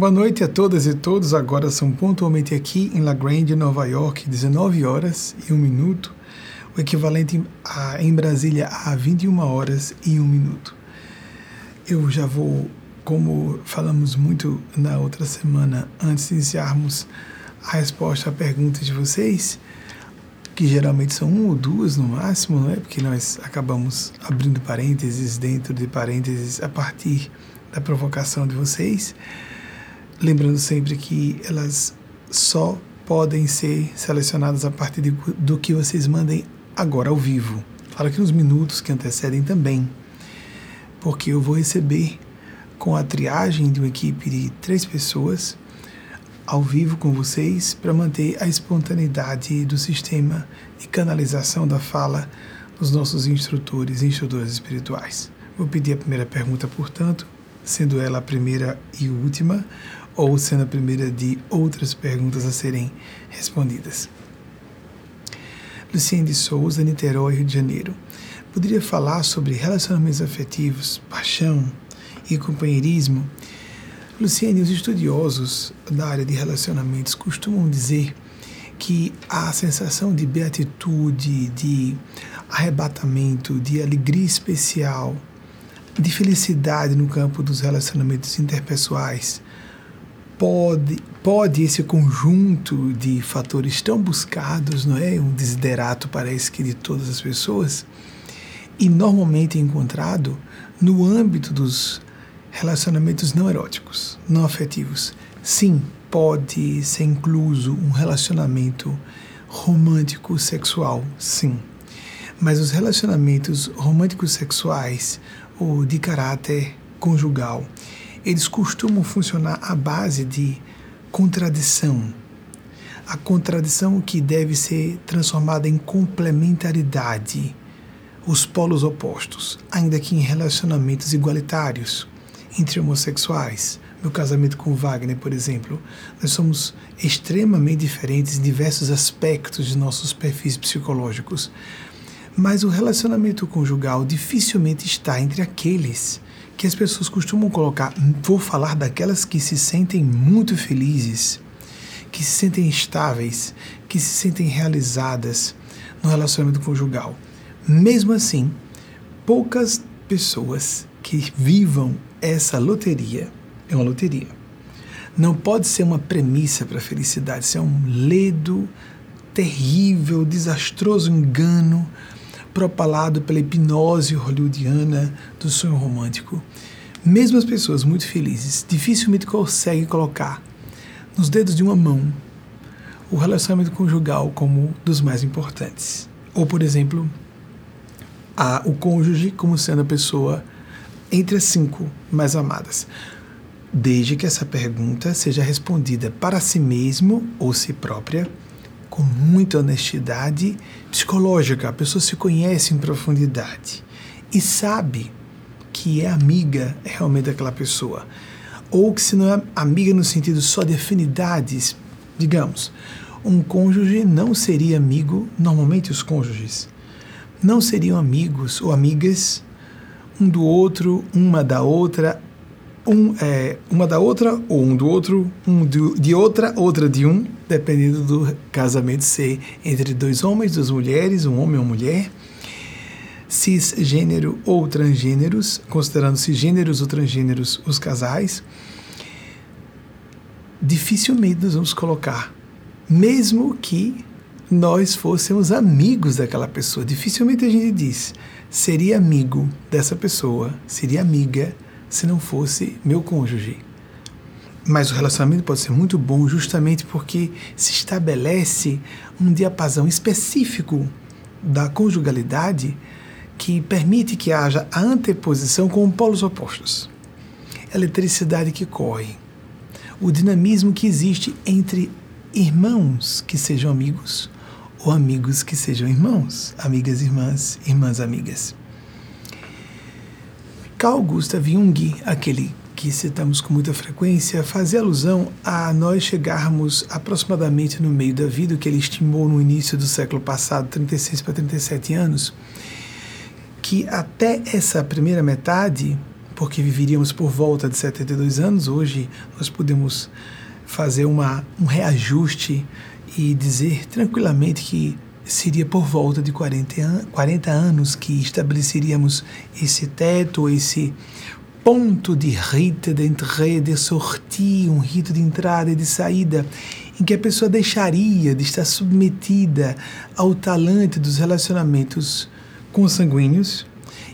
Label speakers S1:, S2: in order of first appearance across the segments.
S1: Boa noite a todas e todos. Agora são pontualmente aqui em La Grande, Nova York, 19 horas e 1 minuto, o equivalente a, em Brasília a 21 horas e 1 minuto. Eu já vou, como falamos muito na outra semana, antes de iniciarmos a resposta à pergunta de vocês, que geralmente são uma ou duas no máximo, não é? Porque nós acabamos abrindo parênteses dentro de parênteses a partir da provocação de vocês. Lembrando sempre que elas só podem ser selecionadas a partir de, do que vocês mandem agora ao vivo. Fala que nos minutos que antecedem também, porque eu vou receber com a triagem de uma equipe de três pessoas ao vivo com vocês para manter a espontaneidade do sistema e canalização da fala dos nossos instrutores e instrutoras espirituais. Vou pedir a primeira pergunta, portanto, sendo ela a primeira e última, ou sendo a primeira de outras perguntas a serem respondidas. Luciene de Souza, Niterói, Rio de Janeiro. Poderia falar sobre relacionamentos afetivos, paixão e companheirismo Luciene, os estudiosos da área de relacionamentos costumam dizer que a sensação de beatitude, de arrebatamento, de alegria especial, de felicidade no campo dos relacionamentos interpessoais, pode, pode esse conjunto de fatores tão buscados, não é? Um desiderato parece que de todas as pessoas, e normalmente encontrado no âmbito dos relacionamentos não eróticos, não afetivos. Sim, pode ser incluso um relacionamento romântico sexual, sim. Mas os relacionamentos românticos sexuais ou de caráter conjugal, eles costumam funcionar à base de contradição. A contradição que deve ser transformada em complementaridade, os polos opostos, ainda que em relacionamentos igualitários entre homossexuais. Meu casamento com Wagner, por exemplo, nós somos extremamente diferentes em diversos aspectos de nossos perfis psicológicos. Mas o relacionamento conjugal dificilmente está entre aqueles que as pessoas costumam colocar. Vou falar daquelas que se sentem muito felizes, que se sentem estáveis, que se sentem realizadas no relacionamento conjugal. Mesmo assim, poucas pessoas que vivam essa loteria é uma loteria. Não pode ser uma premissa para a felicidade, isso é um ledo terrível, desastroso engano propalado pela hipnose hollywoodiana do sonho romântico. Mesmo as pessoas muito felizes dificilmente conseguem colocar nos dedos de uma mão o relacionamento conjugal como dos mais importantes. Ou, por exemplo, a, o cônjuge como sendo a pessoa entre as cinco mais amadas, desde que essa pergunta seja respondida para si mesmo ou si própria, com muita honestidade psicológica. A pessoa se conhece em profundidade e sabe que é amiga realmente daquela pessoa. Ou que se não é amiga no sentido só de afinidades, digamos, um cônjuge não seria amigo, normalmente os cônjuges não seriam amigos ou amigas um do outro, uma da outra, um, é, uma da outra ou um do outro, um do, de outra, outra de um, dependendo do casamento ser entre dois homens, duas mulheres, um homem ou mulher, cisgênero ou transgêneros, considerando cisgêneros ou transgêneros os casais, dificilmente nós vamos colocar, mesmo que nós fôssemos amigos daquela pessoa. Dificilmente a gente diz, seria amigo dessa pessoa, seria amiga se não fosse meu cônjuge. Mas o relacionamento pode ser muito bom justamente porque se estabelece um diapasão específico da conjugalidade que permite que haja a anteposição com polos opostos. A eletricidade que corre, o dinamismo que existe entre irmãos que sejam amigos ou amigos que sejam irmãos, amigas irmãs, irmãs amigas. Carl Gustav Jung, aquele que citamos com muita frequência, fazia alusão a nós chegarmos aproximadamente no meio da vida, que ele estimou no início do século passado, 36 para 37 anos, que até essa primeira metade, porque viveríamos por volta de 72 anos. Hoje nós podemos fazer uma, um reajuste e dizer tranquilamente que seria por volta de 40, an 40 anos que estabeleceríamos esse teto, esse ponto de rite d'entrée, de sortie, um rito de entrada e de saída, em que a pessoa deixaria de estar submetida ao talante dos relacionamentos consanguíneos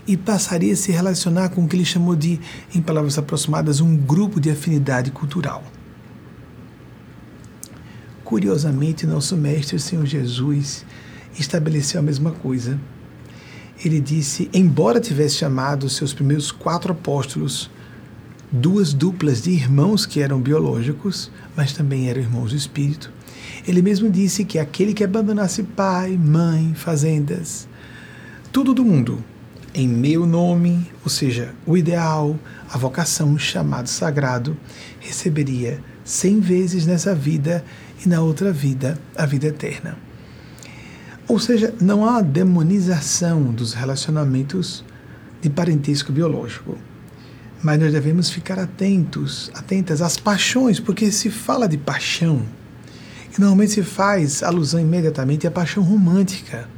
S1: e passaria a se relacionar com o que ele chamou de, em palavras aproximadas, um grupo de afinidade cultural. Curiosamente, nosso Mestre, Senhor Jesus, estabeleceu a mesma coisa. Ele disse: embora tivesse chamado seus primeiros quatro apóstolos, duas duplas de irmãos que eram biológicos, mas também eram irmãos do Espírito, ele mesmo disse que aquele que abandonasse pai, mãe, fazendas, tudo do mundo, em meu nome, ou seja, o ideal, a vocação, o chamado sagrado, receberia cem vezes nessa vida e na outra vida a vida eterna. Ou seja, não há demonização dos relacionamentos de parentesco biológico. Mas nós devemos ficar atentos, atentas às paixões, porque se fala de paixão, e normalmente se faz alusão imediatamente à paixão romântica.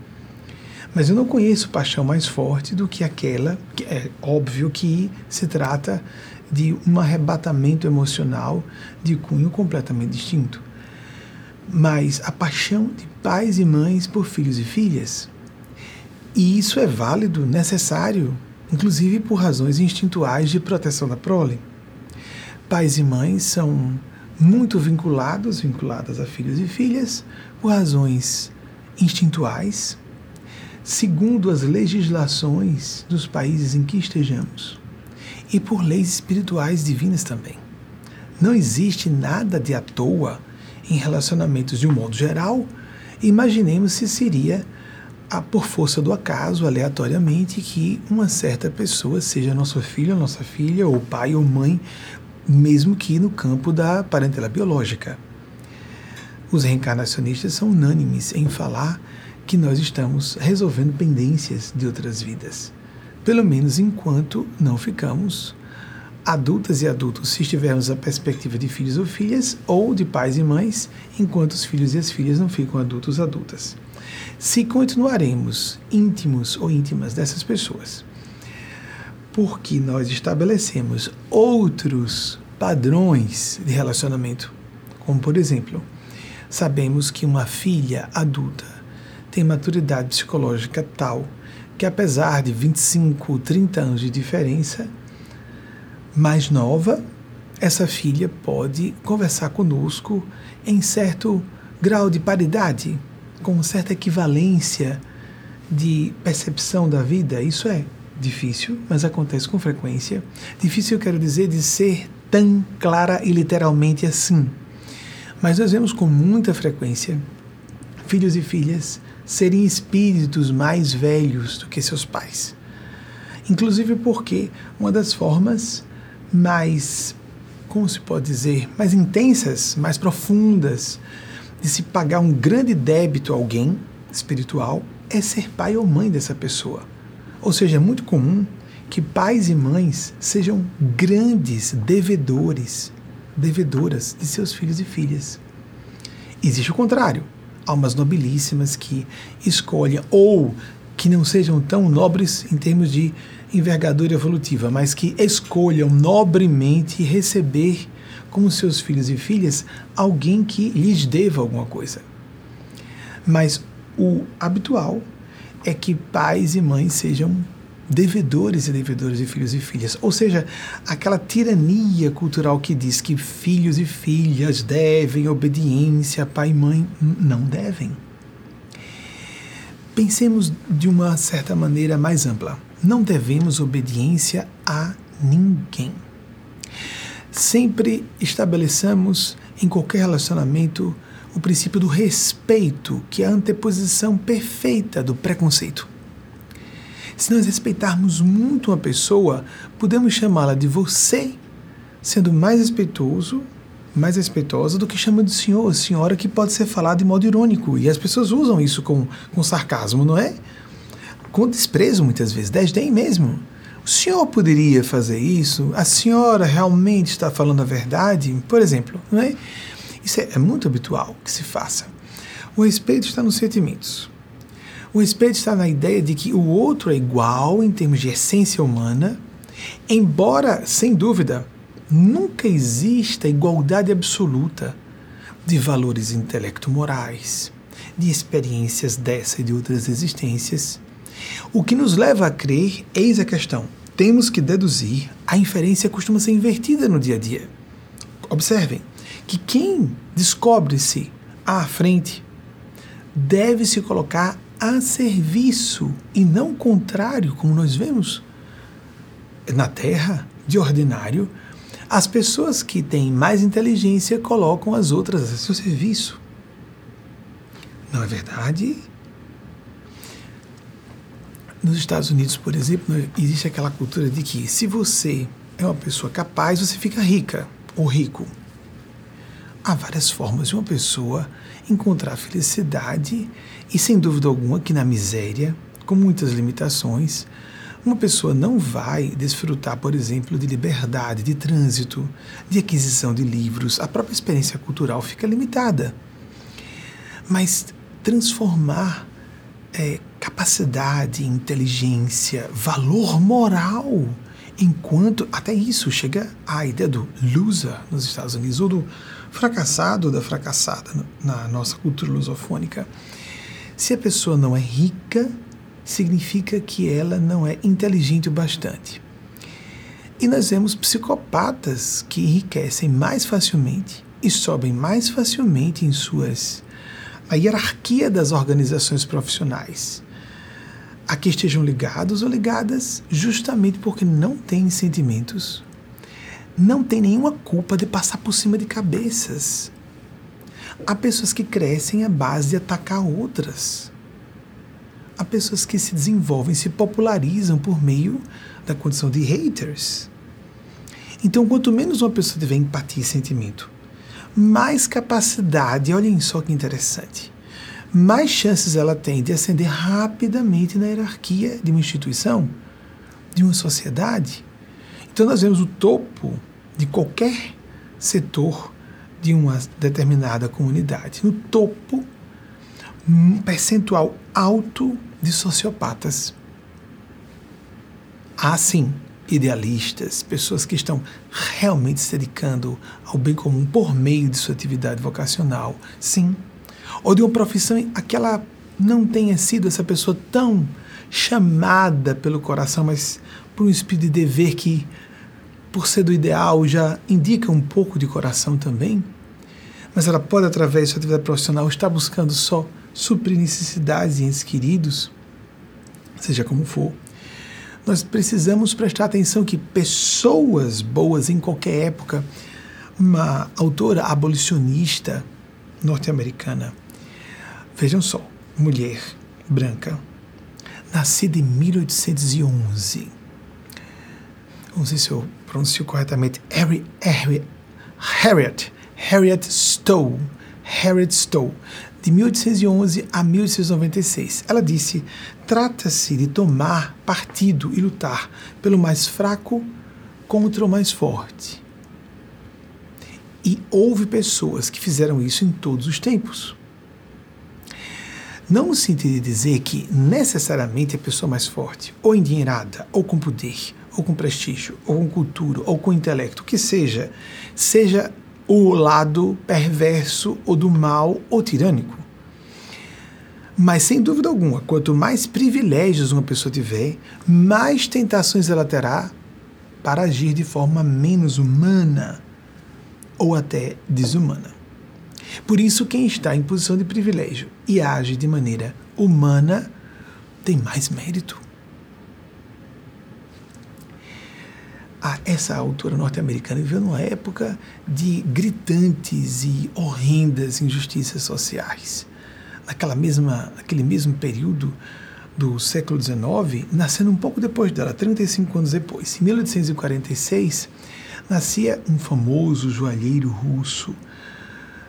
S1: Mas eu não conheço paixão mais forte do que aquela, que é óbvio que se trata de um arrebatamento emocional de cunho completamente distinto mas a paixão de pais e mães por filhos e filhas. E isso é válido, necessário, inclusive por razões instintuais de proteção da prole. Pais e mães são muito vinculados, vinculadas a filhos e filhas, por razões instintuais, segundo as legislações dos países em que estejamos, e por leis espirituais divinas também. Não existe nada de à toa em relacionamentos de um modo geral, imaginemos se seria a, por força do acaso, aleatoriamente, que uma certa pessoa seja nosso filho, nossa filha, ou pai ou mãe, mesmo que no campo da parentela biológica. Os reencarnacionistas são unânimes em falar que nós estamos resolvendo pendências de outras vidas, pelo menos enquanto não ficamos adultas e adultos se estivermos a perspectiva de filhos ou filhas, ou de pais e mães, enquanto os filhos e as filhas não ficam adultos adultas. Se continuaremos íntimos ou íntimas dessas pessoas, porque nós estabelecemos outros padrões de relacionamento, como por exemplo, sabemos que uma filha adulta tem maturidade psicológica tal que apesar de 25, 30 anos de diferença, mais nova, essa filha pode conversar conosco em certo grau de paridade, com certa equivalência de percepção da vida. Isso é difícil, mas acontece com frequência. Difícil, eu quero dizer, de ser tão clara e literalmente assim. Mas nós vemos com muita frequência filhos e filhas serem espíritos mais velhos do que seus pais. Inclusive porque uma das formas mais, como se pode dizer, mais intensas, mais profundas, de se pagar um grande débito a alguém espiritual, é ser pai ou mãe dessa pessoa. Ou seja, é muito comum que pais e mães sejam grandes devedores, devedoras de seus filhos e filhas. Existe o contrário. Almas nobilíssimas que escolhem ou que não sejam tão nobres em termos de envergadura evolutiva, mas que escolham nobremente receber como seus filhos e filhas alguém que lhes deva alguma coisa. Mas o habitual é que pais e mães sejam devedores e devedoras de filhos e filhas. Ou seja, aquela tirania cultural que diz que filhos e filhas devem obediência pai e mãe, não devem. Pensemos de uma certa maneira mais ampla não devemos obediência a ninguém. Sempre estabeleçamos em qualquer relacionamento o princípio do respeito, que é a anteposição perfeita do preconceito. Se nós respeitarmos muito uma pessoa, podemos chamá-la de você, sendo mais respeitoso, mais respeitosa do que chama de senhor senhora, que pode ser falado de modo irônico. E as pessoas usam isso com, com sarcasmo, não é? Com desprezo muitas vezes, desdém mesmo. O senhor poderia fazer isso? A senhora realmente está falando a verdade? Por exemplo, não é? Isso é, é muito habitual que se faça. O respeito está nos sentimentos. O respeito está na ideia de que o outro é igual em termos de essência humana, embora, sem dúvida, nunca exista igualdade absoluta de valores intelecto-morais, de experiências dessa e de outras existências. O que nos leva a crer, eis a questão, temos que deduzir, a inferência costuma ser invertida no dia a dia. Observem que quem descobre-se à frente deve se colocar a serviço e não contrário, como nós vemos na Terra, de ordinário, as pessoas que têm mais inteligência colocam as outras a seu serviço. Não é verdade? Nos Estados Unidos, por exemplo, existe aquela cultura de que se você é uma pessoa capaz, você fica rica ou rico. Há várias formas de uma pessoa encontrar felicidade e, sem dúvida alguma, que na miséria, com muitas limitações, uma pessoa não vai desfrutar, por exemplo, de liberdade de trânsito, de aquisição de livros, a própria experiência cultural fica limitada. Mas transformar é, capacidade, inteligência, valor moral, enquanto até isso chega à ideia do loser nos Estados Unidos, ou do fracassado da fracassada na nossa cultura lusofônica. Se a pessoa não é rica, significa que ela não é inteligente o bastante. E nós vemos psicopatas que enriquecem mais facilmente e sobem mais facilmente em suas a hierarquia das organizações profissionais a que estejam ligados ou ligadas justamente porque não têm sentimentos, não têm nenhuma culpa de passar por cima de cabeças. Há pessoas que crescem à base de atacar outras. Há pessoas que se desenvolvem, se popularizam por meio da condição de haters. Então, quanto menos uma pessoa tiver empatia e sentimento, mais capacidade, olhem só que interessante, mais chances ela tem de ascender rapidamente na hierarquia de uma instituição, de uma sociedade. Então, nós vemos o topo de qualquer setor de uma determinada comunidade. No topo, um percentual alto de sociopatas. Há, sim, idealistas, pessoas que estão realmente se dedicando ao bem comum por meio de sua atividade vocacional. Sim, ou de uma profissão a que ela não tenha sido essa pessoa tão chamada pelo coração, mas por um espírito de dever que, por ser do ideal, já indica um pouco de coração também. Mas ela pode, através de sua atividade profissional, estar buscando só suprir necessidades de entes queridos, seja como for. Nós precisamos prestar atenção que pessoas boas em qualquer época, uma autora abolicionista norte-americana, Vejam só, mulher branca, nascida em 1811. Não sei se eu pronuncio corretamente. Harry, Harry, Harriet, Harriet Stowe, Harriet Stowe, de 1811 a 1896. Ela disse: trata-se de tomar partido e lutar pelo mais fraco contra o mais forte. E houve pessoas que fizeram isso em todos os tempos. Não no sentido de dizer que necessariamente a pessoa mais forte, ou endinheirada, ou com poder, ou com prestígio, ou com cultura, ou com intelecto, que seja, seja o lado perverso ou do mal ou tirânico. Mas sem dúvida alguma, quanto mais privilégios uma pessoa tiver, mais tentações ela terá para agir de forma menos humana ou até desumana. Por isso, quem está em posição de privilégio e age de maneira humana tem mais mérito. Ah, essa autora norte-americana viveu numa época de gritantes e horrendas injustiças sociais. Naquela mesma, naquele mesmo período do século XIX, nascendo um pouco depois dela, 35 anos depois, em 1846, nascia um famoso joalheiro russo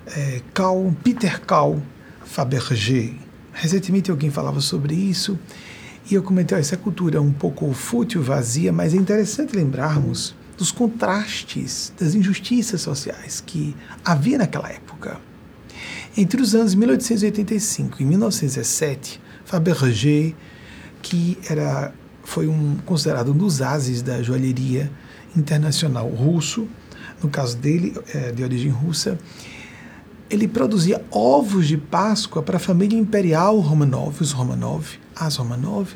S1: é, Peter Karl Fabergé. Recentemente alguém falava sobre isso E eu comentei, essa cultura é um pouco fútil, vazia, mas é interessante lembrarmos dos contrastes, das injustiças sociais que havia naquela época. Entre os anos 1885 e 1917, Fabergé, que era, foi um, considerado um dos ases da joalheria internacional russo, no caso dele, é, de origem russa, ele produzia ovos de Páscoa para a família imperial Romanov, os Romanov, as Romanov,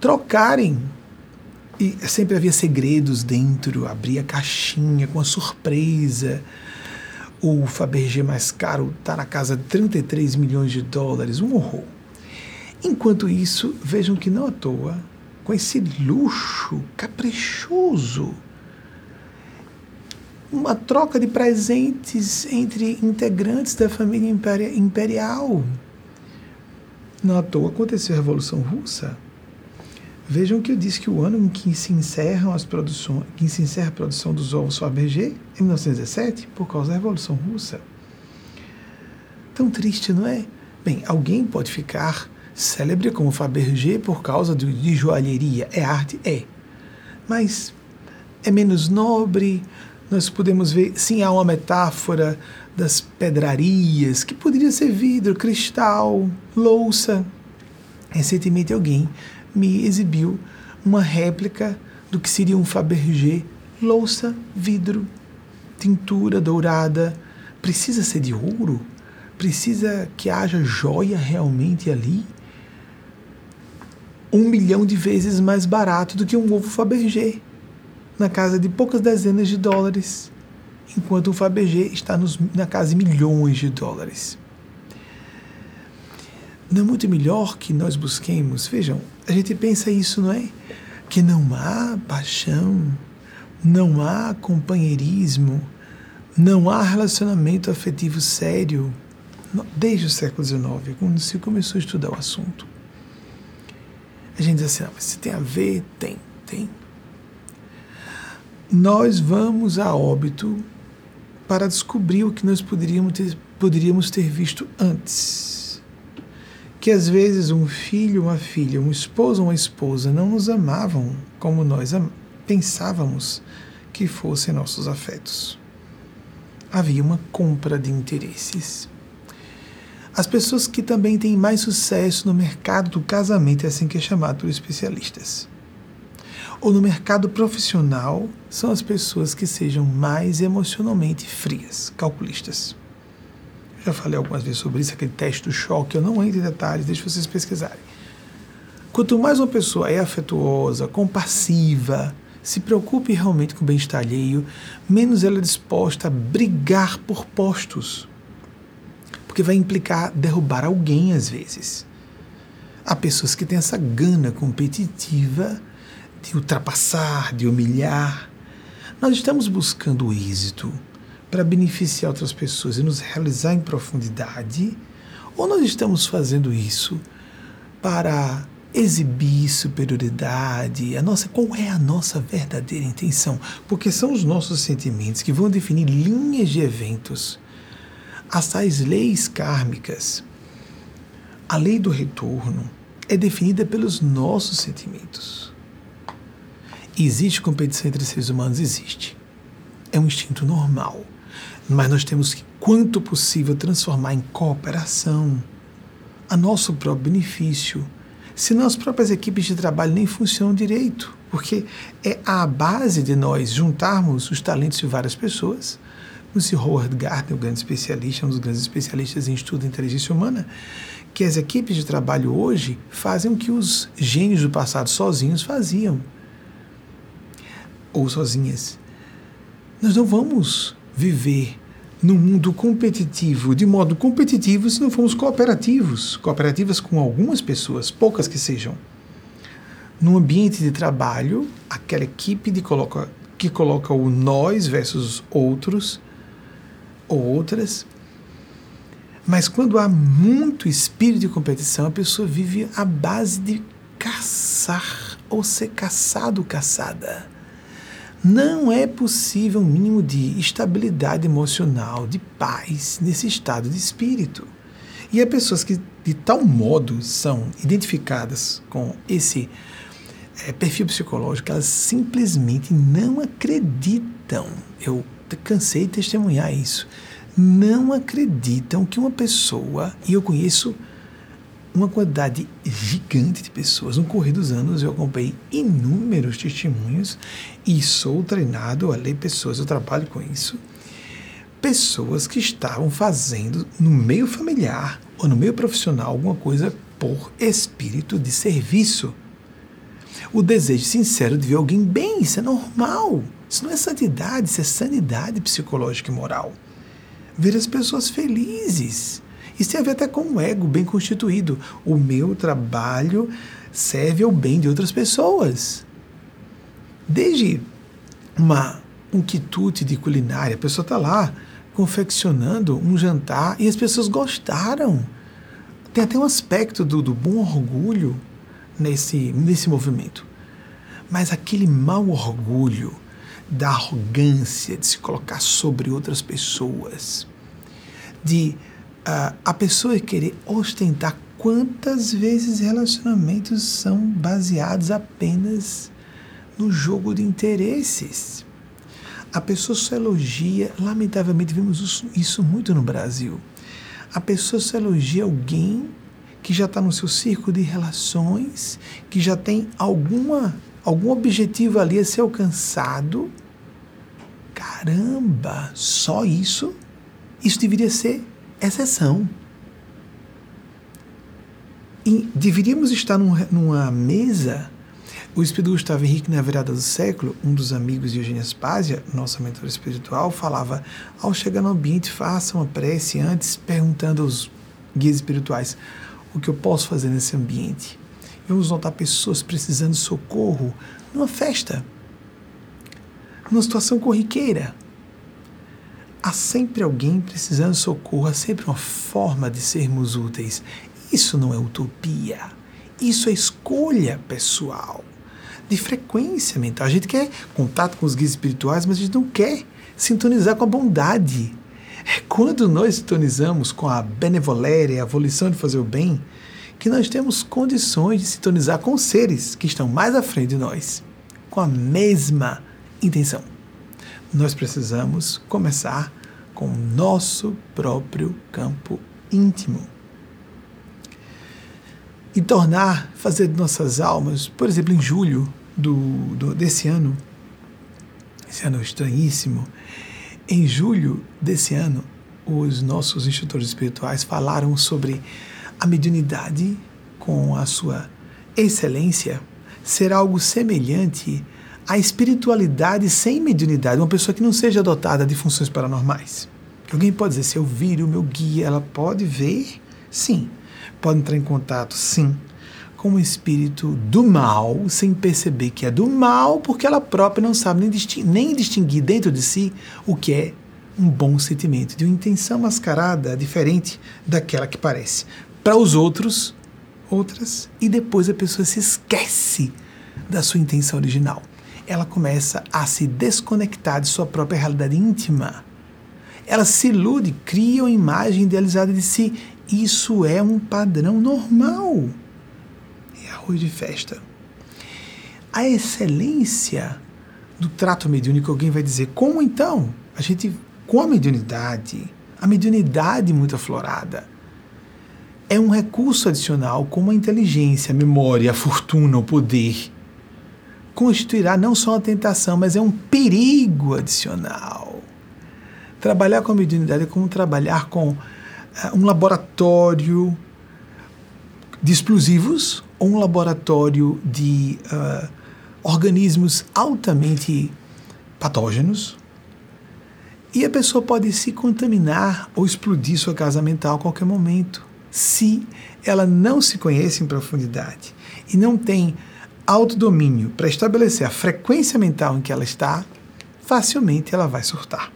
S1: trocarem. E sempre havia segredos dentro, abria caixinha com a surpresa. O Fabergé mais caro está na casa de 33 milhões de dólares, um horror. Enquanto isso, vejam que não à toa, com esse luxo caprichoso, uma troca de presentes entre integrantes da família imperial. Não à toa aconteceu a Revolução Russa. Vejam que eu disse que o ano em que se encerram as produções, que se encerra a produção dos ovos Fabergé, em 1917, por causa da Revolução Russa. Tão triste, não é? Bem, alguém pode ficar célebre como Fabergé por causa de, de joalheria. É arte? É. Mas é menos nobre. Nós podemos ver, sim, há uma metáfora das pedrarias, que poderia ser vidro, cristal, louça. Recentemente alguém me exibiu uma réplica do que seria um Fabergé, louça, vidro, tintura dourada. Precisa ser de ouro? Precisa que haja joia realmente ali? Um milhão de vezes mais barato do que um ovo Fabergé, na casa de poucas dezenas de dólares, enquanto um Fabergé está nos, na casa de milhões de dólares. Não é muito melhor que nós busquemos? Vejam, a gente pensa isso, não é? Que não há paixão, não há companheirismo, não há relacionamento afetivo sério desde o século XIX, quando se começou a estudar o assunto. A gente diz assim, ah, mas se tem a ver, tem, tem. Nós vamos a óbito para descobrir o que nós poderíamos ter, poderíamos ter visto antes que às vezes um filho, uma filha, um esposo, uma esposa não nos amavam como nós pensávamos que fossem nossos afetos. Havia uma compra de interesses. As pessoas que também têm mais sucesso no mercado do casamento, é assim que é chamado por especialistas, ou no mercado profissional, são as pessoas que sejam mais emocionalmente frias, calculistas. Já falei algumas vezes sobre isso, aquele teste do choque. Eu não entro em detalhes, deixe vocês pesquisarem. Quanto mais uma pessoa é afetuosa, compassiva, se preocupe realmente com o bem-estar alheio, menos ela é disposta a brigar por postos. Porque vai implicar derrubar alguém às vezes. Há pessoas que têm essa gana competitiva de ultrapassar, de humilhar. Nós estamos buscando o êxito para beneficiar outras pessoas e nos realizar em profundidade? Ou nós estamos fazendo isso para exibir superioridade? A nossa, qual é a nossa verdadeira intenção? Porque são os nossos sentimentos que vão definir linhas de eventos. As tais leis kármicas, a lei do retorno, é definida pelos nossos sentimentos. Existe competição entre seres humanos? Existe. É um instinto normal. Mas nós temos que, quanto possível, transformar em cooperação a nosso próprio benefício. Senão as próprias equipes de trabalho nem funcionam direito, porque é a base de nós juntarmos os talentos de várias pessoas. O. Howard Gardner, o grande especialista, um dos grandes especialistas em estudo da inteligência humana, que as equipes de trabalho hoje fazem o que os gênios do passado sozinhos faziam. Ou sozinhas. Nós não vamos viver no mundo competitivo, de modo competitivo, se não formos cooperativos, cooperativas com algumas pessoas, poucas que sejam. No ambiente de trabalho, aquela equipe de coloca, que coloca o nós versus outros ou outras. Mas quando há muito espírito de competição, a pessoa vive à base de caçar ou ser caçado, caçada não é possível um mínimo de estabilidade emocional, de paz nesse estado de espírito. E há pessoas que de tal modo são identificadas com esse é, perfil psicológico elas simplesmente não acreditam. Eu cansei de testemunhar isso. Não acreditam que uma pessoa, e eu conheço uma quantidade gigante de pessoas. No correr dos anos, eu acompanhei inúmeros testemunhos e sou treinado a ler pessoas, eu trabalho com isso. Pessoas que estavam fazendo no meio familiar ou no meio profissional alguma coisa por espírito de serviço. O desejo sincero de ver alguém bem, isso é normal. Isso não é santidade, isso é sanidade psicológica e moral. Ver as pessoas felizes isso tem a ver até com o ego bem constituído. O meu trabalho serve ao bem de outras pessoas. Desde uma um quitute de culinária, a pessoa está lá confeccionando um jantar e as pessoas gostaram. Tem até um aspecto do, do bom orgulho nesse, nesse movimento. Mas aquele mau orgulho da arrogância de se colocar sobre outras pessoas, de a, a pessoa querer ostentar quantas vezes relacionamentos são baseados apenas no jogo de interesses. A pessoa só elogia, lamentavelmente vemos isso muito no Brasil. A pessoa só elogia alguém que já está no seu círculo de relações, que já tem alguma, algum objetivo ali a ser alcançado. Caramba, só isso? Isso deveria ser exceção. E deveríamos estar num, numa mesa. O Espírito Gustavo Henrique, na virada do século, um dos amigos de Eugênia Spazia, nossa mentora espiritual, falava: ao chegar no ambiente, faça uma prece antes, perguntando aos guias espirituais o que eu posso fazer nesse ambiente. Vamos notar pessoas precisando de socorro numa festa, numa situação corriqueira há sempre alguém precisando de socorro, há sempre uma forma de sermos úteis. Isso não é utopia. Isso é escolha pessoal, de frequência mental. A gente quer contato com os guias espirituais, mas a gente não quer sintonizar com a bondade. É quando nós sintonizamos com a benevoléria, a volição de fazer o bem, que nós temos condições de sintonizar com seres que estão mais à frente de nós, com a mesma intenção nós precisamos começar com o nosso próprio campo íntimo. E tornar, fazer de nossas almas, por exemplo, em julho do, do, desse ano, esse ano estranhíssimo, em julho desse ano, os nossos instrutores espirituais falaram sobre a mediunidade com a sua excelência ser algo semelhante a espiritualidade sem mediunidade, uma pessoa que não seja dotada de funções paranormais. Alguém pode dizer, se eu vir o meu guia, ela pode ver? Sim. Pode entrar em contato? Sim. Com o espírito do mal, sem perceber que é do mal, porque ela própria não sabe nem nem distinguir dentro de si o que é um bom sentimento, de uma intenção mascarada diferente daquela que parece. Para os outros, outras, e depois a pessoa se esquece da sua intenção original ela começa a se desconectar de sua própria realidade íntima. Ela se ilude, cria uma imagem idealizada de si. Isso é um padrão normal. É arroz de festa. A excelência do trato mediúnico, alguém vai dizer, como então? A gente, com a mediunidade, a mediunidade muito aflorada, é um recurso adicional como a inteligência, a memória, a fortuna, o poder constituirá não só uma tentação, mas é um perigo adicional. Trabalhar com a mediunidade é como trabalhar com uh, um laboratório de explosivos ou um laboratório de uh, organismos altamente patógenos. E a pessoa pode se contaminar ou explodir sua casa mental a qualquer momento, se ela não se conhece em profundidade e não tem autodomínio para estabelecer a frequência mental em que ela está, facilmente ela vai surtar.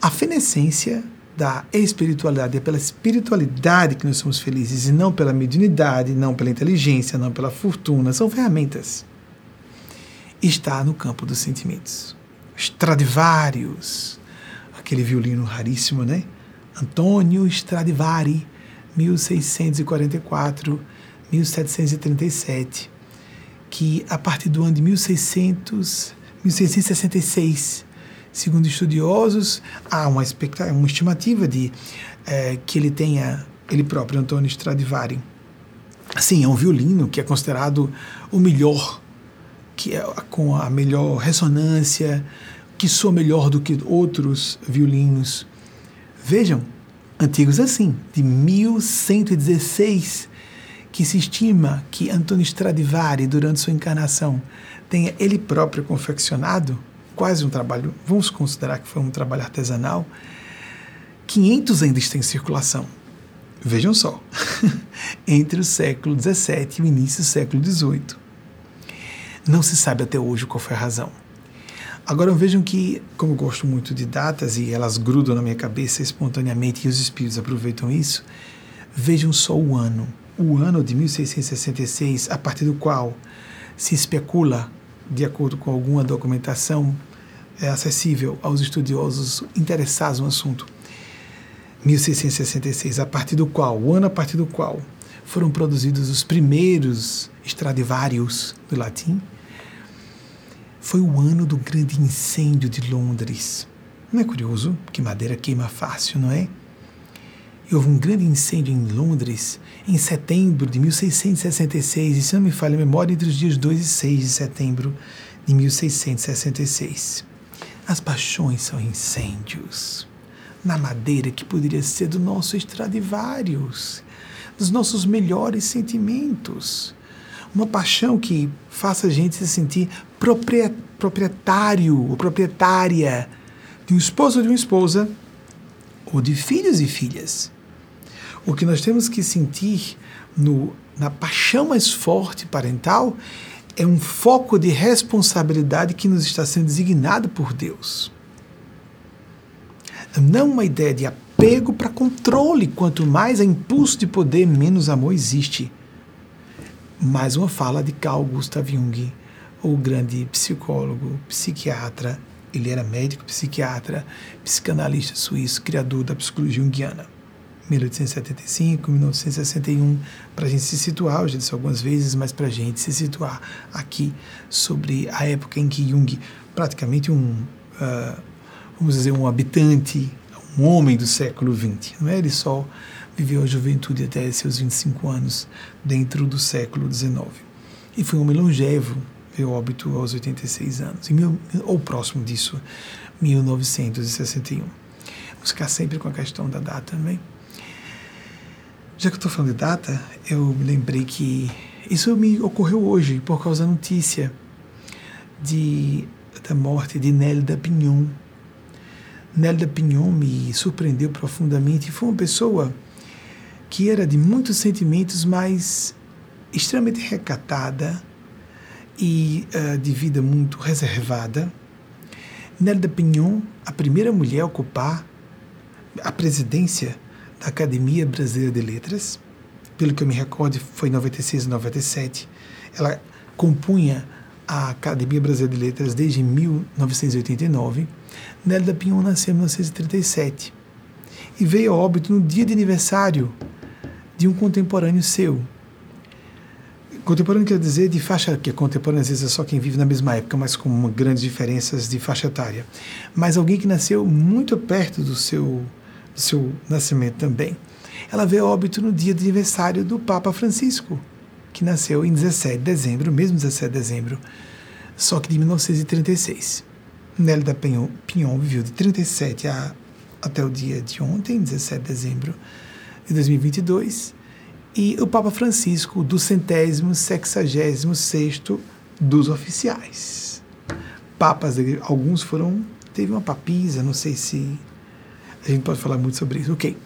S1: A fenescência da espiritualidade é pela espiritualidade que nós somos felizes e não pela mediunidade, não pela inteligência, não pela fortuna, são ferramentas. Está no campo dos sentimentos. Stradivarius, aquele violino raríssimo, né? Antônio Stradivari 1644, 1737, que a partir do ano de 1600, 1666, segundo estudiosos, há uma, uma estimativa de é, que ele tenha, ele próprio, Antônio Stradivari. Sim, é um violino que é considerado o melhor, que é com a melhor ressonância, que soa melhor do que outros violinos. Vejam, antigos assim, de 1116, que se estima que Antônio Stradivari, durante sua encarnação, tenha ele próprio confeccionado, quase um trabalho, vamos considerar que foi um trabalho artesanal, 500 ainda estão em circulação. Vejam só, entre o século XVII e o início do século XVIII. Não se sabe até hoje qual foi a razão. Agora vejam que, como eu gosto muito de datas e elas grudam na minha cabeça espontaneamente e os espíritos aproveitam isso, vejam só o ano. O ano de 1666, a partir do qual se especula, de acordo com alguma documentação é acessível aos estudiosos interessados no assunto, 1666, a partir do qual, o ano a partir do qual foram produzidos os primeiros Stradivarius do latim, foi o ano do grande incêndio de Londres. Não é curioso que madeira queima fácil, não é? E houve um grande incêndio em Londres em setembro de 1666, e se não me falha a memória, entre os dias 2 e 6 de setembro de 1666. As paixões são incêndios. Na madeira que poderia ser do nosso Stradivarius, dos nossos melhores sentimentos. Uma paixão que faça a gente se sentir proprietário ou proprietária de um esposo ou de uma esposa, ou de filhos e filhas. O que nós temos que sentir no, na paixão mais forte parental é um foco de responsabilidade que nos está sendo designado por Deus. Não uma ideia de apego para controle. Quanto mais há impulso de poder, menos amor existe mais uma fala de Carl Gustav Jung, o grande psicólogo, psiquiatra. Ele era médico, psiquiatra, psicanalista suíço, criador da psicologia junguiana. 1875, 1961, para a gente se situar, eu já disse algumas vezes, mas para a gente se situar aqui sobre a época em que Jung, praticamente um, uh, vamos dizer, um habitante, um homem do século XX, não é ele só viveu a juventude até seus 25 anos dentro do século XIX. E foi um homem longevo, veio óbito aos 86 anos, mil, ou próximo disso, 1961. Vamos ficar sempre com a questão da data também. Já que eu estou falando de data, eu me lembrei que isso me ocorreu hoje por causa da notícia de, da morte de Nélida Pinhon. Nélida Pinhon me surpreendeu profundamente. Foi uma pessoa que era de muitos sentimentos, mas extremamente recatada e uh, de vida muito reservada. Nélida Pinhon, a primeira mulher a ocupar a presidência da Academia Brasileira de Letras, pelo que eu me recordo, foi em 96 e 97. Ela compunha a Academia Brasileira de Letras desde 1989. Nélida Pinhon nasceu em 1937 e veio a óbito no dia de aniversário de um contemporâneo seu. Contemporâneo quer dizer de faixa, que é contemporâneo às vezes é só quem vive na mesma época, mas com grandes diferenças de faixa etária. Mas alguém que nasceu muito perto do seu, do seu nascimento também. Ela veio óbito no dia de aniversário do Papa Francisco, que nasceu em 17 de dezembro, mesmo 17 de dezembro, só que de 1936. Nélida Pinhon, Pinhon viveu de 37 a, até o dia de ontem, 17 de dezembro de 2022, e o Papa Francisco, do centésimo sexagésimo sexto dos oficiais. Papas, alguns foram, teve uma papisa, não sei se a gente pode falar muito sobre isso, ok.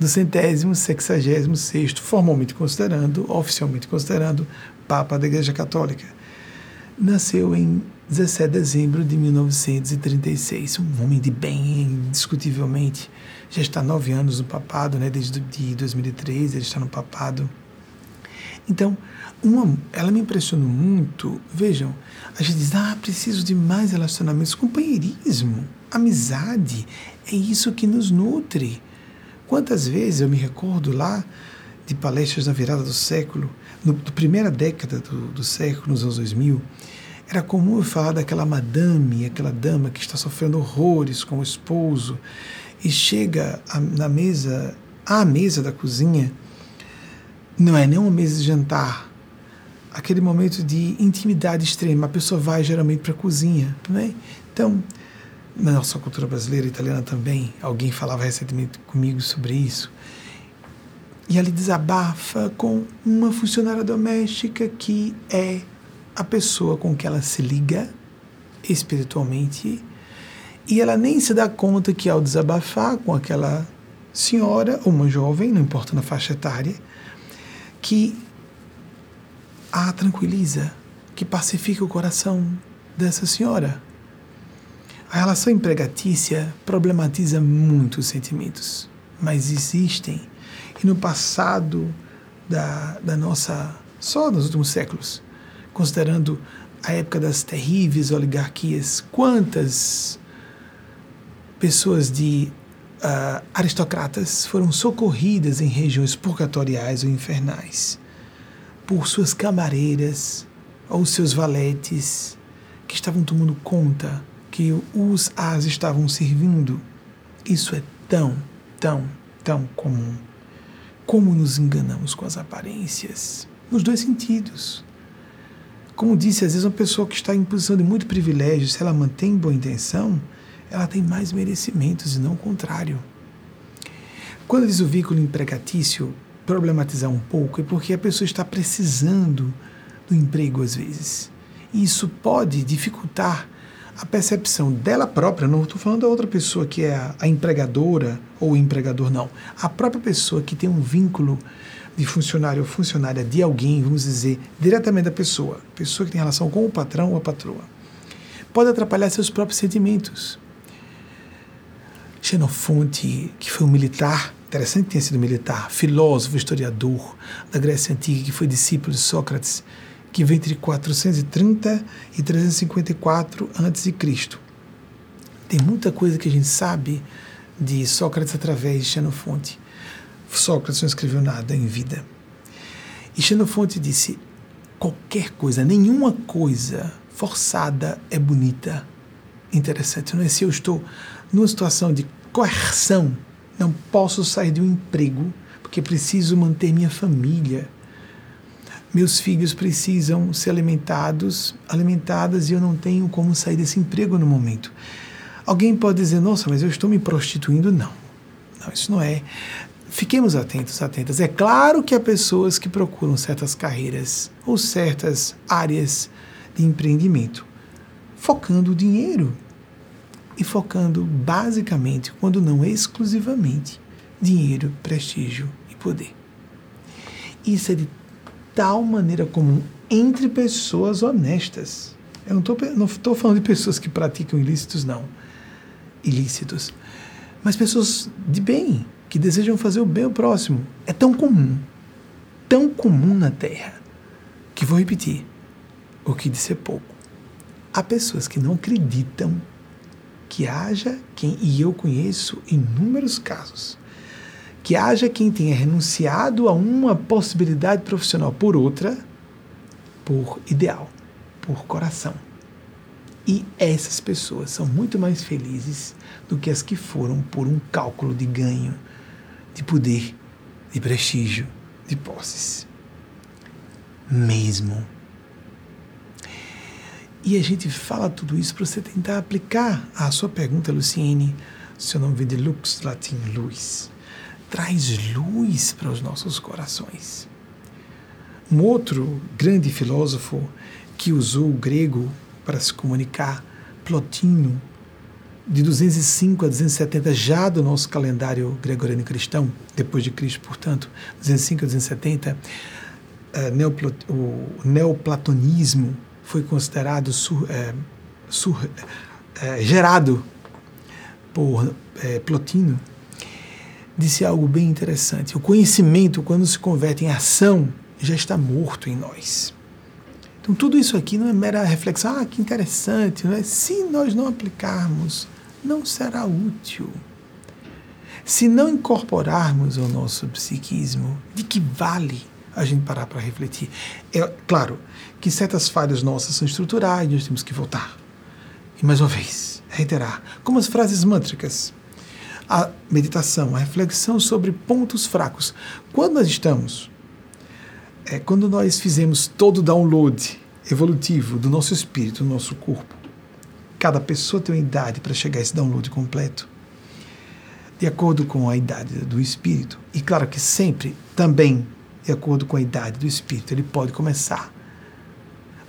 S1: Do centésimo sexagésimo sexto, formalmente considerando, oficialmente considerando, Papa da Igreja Católica. Nasceu em 17 de dezembro de 1936, um homem de bem, indiscutivelmente, já está nove anos no papado, né? Desde de 2013 ele está no papado. Então, uma, ela me impressionou muito. Vejam, a gente diz, ah, preciso de mais relacionamentos, companheirismo, amizade, é isso que nos nutre. Quantas vezes eu me recordo lá de palestras na virada do século, no, na primeira década do, do século, nos anos 2000, era comum eu falar daquela madame, aquela dama que está sofrendo horrores com o esposo e chega a, na mesa, à mesa da cozinha, não é nem uma mesa de jantar, aquele momento de intimidade extrema. A pessoa vai geralmente para a cozinha, né? Então, na nossa cultura brasileira e italiana também, alguém falava recentemente comigo sobre isso. E ele desabafa com uma funcionária doméstica que é a pessoa com que ela se liga espiritualmente e ela nem se dá conta que ao desabafar com aquela senhora ou uma jovem, não importa na faixa etária, que a tranquiliza, que pacifica o coração dessa senhora. A relação empregatícia problematiza muitos sentimentos, mas existem. E no passado da, da nossa, só nos últimos séculos, considerando a época das terríveis oligarquias, quantas pessoas de uh, aristocratas foram socorridas em regiões purgatoriais ou infernais por suas camareiras ou seus valetes que estavam tomando conta que os as estavam servindo. Isso é tão, tão, tão comum. Como nos enganamos com as aparências, nos dois sentidos. Como disse, às vezes uma pessoa que está em posição de muito privilégio, se ela mantém boa intenção, ela tem mais merecimentos e não o contrário. Quando diz o vínculo empregatício, problematizar um pouco, é porque a pessoa está precisando do emprego às vezes. E isso pode dificultar a percepção dela própria, não estou falando da outra pessoa que é a, a empregadora ou o empregador, não. A própria pessoa que tem um vínculo de funcionário ou funcionária de alguém, vamos dizer, diretamente da pessoa, pessoa que tem relação com o patrão ou a patroa, pode atrapalhar seus próprios sentimentos. Xenofonte, que foi um militar, interessante tenha sido militar, filósofo, historiador da Grécia Antiga, que foi discípulo de Sócrates, que veio entre 430 e 354 a.C. Tem muita coisa que a gente sabe de Sócrates através de Xenofonte. Sócrates não escreveu nada em vida. E Xenofonte disse: qualquer coisa, nenhuma coisa forçada é bonita. Interessante, não é? Se eu estou numa situação de coerção, não posso sair de um emprego porque preciso manter minha família. Meus filhos precisam ser alimentados, alimentadas e eu não tenho como sair desse emprego no momento. Alguém pode dizer: "Nossa, mas eu estou me prostituindo?" Não. Não, isso não é fiquemos atentos, atentas. É claro que há pessoas que procuram certas carreiras ou certas áreas de empreendimento, focando o dinheiro e focando basicamente, quando não exclusivamente, dinheiro, prestígio e poder. Isso é de tal maneira comum entre pessoas honestas. Eu não estou falando de pessoas que praticam ilícitos, não. Ilícitos. Mas pessoas de bem, que desejam fazer o bem ao próximo. É tão comum, tão comum na Terra, que vou repetir o que disse pouco. Há pessoas que não acreditam que haja quem, e eu conheço inúmeros casos, que haja quem tenha renunciado a uma possibilidade profissional por outra, por ideal, por coração. E essas pessoas são muito mais felizes do que as que foram por um cálculo de ganho de poder, de prestígio, de posses. Mesmo. E a gente fala tudo isso para você tentar aplicar a sua pergunta, Luciene. Seu nome vem de lux, latim luz. Traz luz para os nossos corações. Um outro grande filósofo que usou o grego para se comunicar, Plotino, de 205 a 270 já do nosso calendário gregoriano cristão, depois de Cristo, portanto, 205 a 270, uh, o neoplatonismo foi considerado sur, é, sur, é, gerado por é, Plotino, disse algo bem interessante. O conhecimento, quando se converte em ação, já está morto em nós. Então, tudo isso aqui não é mera reflexão, ah, que interessante, não é? Se nós não aplicarmos não será útil. Se não incorporarmos ao nosso psiquismo, de que vale a gente parar para refletir? É claro que certas falhas nossas são estruturais, nós temos que voltar. E mais uma vez, reiterar, como as frases mântricas, a meditação, a reflexão sobre pontos fracos. Quando nós estamos, é, quando nós fizemos todo o download evolutivo do nosso espírito, do nosso corpo, cada pessoa tem uma idade para chegar a esse download completo, de acordo com a idade do espírito. E claro que sempre também de acordo com a idade do espírito, ele pode começar,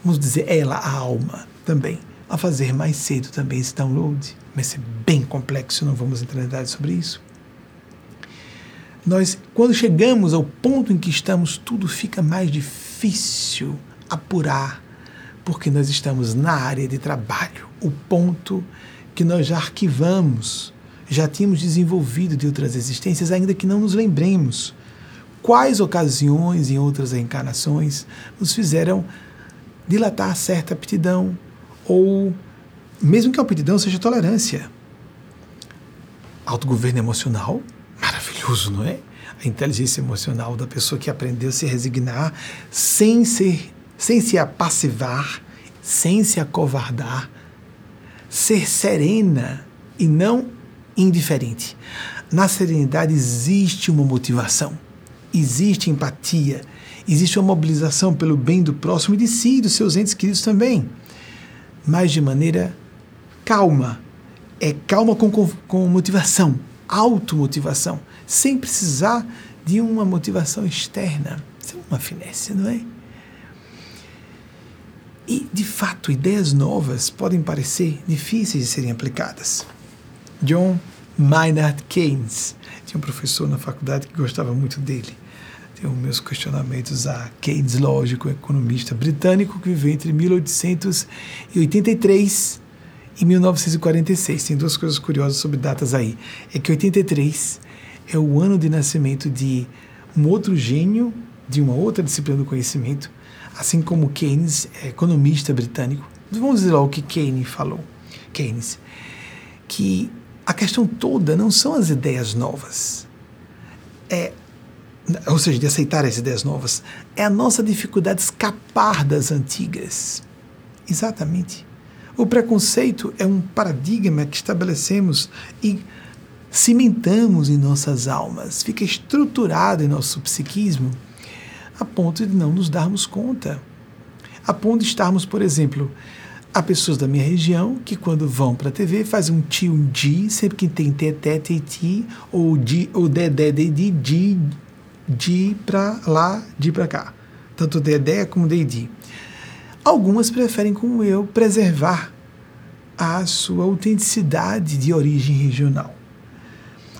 S1: vamos dizer, ela, a alma, também, a fazer mais cedo também esse download mas é bem complexo, não vamos entrar em detalhes sobre isso. Nós, quando chegamos ao ponto em que estamos, tudo fica mais difícil apurar, porque nós estamos na área de trabalho, o ponto que nós já arquivamos, já tínhamos desenvolvido de outras existências, ainda que não nos lembremos. Quais ocasiões em outras encarnações nos fizeram dilatar certa aptidão ou mesmo que a aptidão seja tolerância. Autogoverno emocional, maravilhoso, não é? A inteligência emocional da pessoa que aprendeu a se resignar sem ser, sem se apassivar, sem se acovardar, ser serena e não indiferente. Na serenidade existe uma motivação, existe empatia, existe uma mobilização pelo bem do próximo e de si e dos seus entes queridos também, mas de maneira calma. É calma com, com motivação, automotivação, sem precisar de uma motivação externa. Isso é uma finesse, não é? E, de fato, ideias novas podem parecer difíceis de serem aplicadas. John Maynard Keynes tinha um professor na faculdade que gostava muito dele. Tenho meus questionamentos a Keynes, lógico, economista britânico que viveu entre 1883 em 1946. Tem duas coisas curiosas sobre datas aí. É que 83 é o ano de nascimento de um outro gênio de uma outra disciplina do conhecimento, assim como Keynes, é economista britânico. Vamos dizer lá o que Keynes falou. Keynes, que a questão toda não são as ideias novas, é, ou seja, de aceitar as ideias novas, é a nossa dificuldade de escapar das antigas. Exatamente. O preconceito é um paradigma que estabelecemos e cimentamos em nossas almas, fica estruturado em nosso psiquismo, a ponto de não nos darmos conta. A ponto de estarmos, por exemplo, há pessoas da minha região que quando vão para a TV fazem um ti, um di, sempre que tem teté, teti, ou di, ou dedé, dedi, di, di para lá, di para cá. Tanto dedé como dedi. Algumas preferem, como eu, preservar a sua autenticidade de origem regional.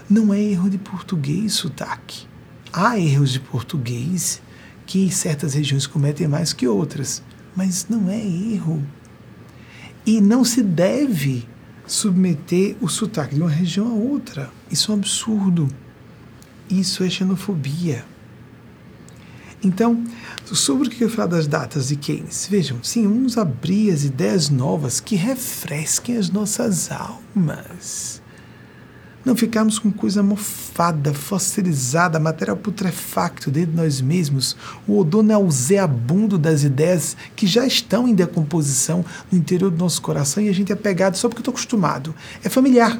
S1: Não é erro de português sotaque. Há erros de português que certas regiões cometem mais que outras, mas não é erro. E não se deve submeter o sotaque de uma região a outra. Isso é um absurdo. Isso é xenofobia. Então, sobre o que eu falar das datas de Keynes, vejam, sim, vamos abrir as ideias novas que refresquem as nossas almas. Não ficarmos com coisa mofada, fossilizada, material putrefacto dentro de nós mesmos, o odor nauseabundo das ideias que já estão em decomposição no interior do nosso coração e a gente é pegado só porque estou acostumado. É familiar.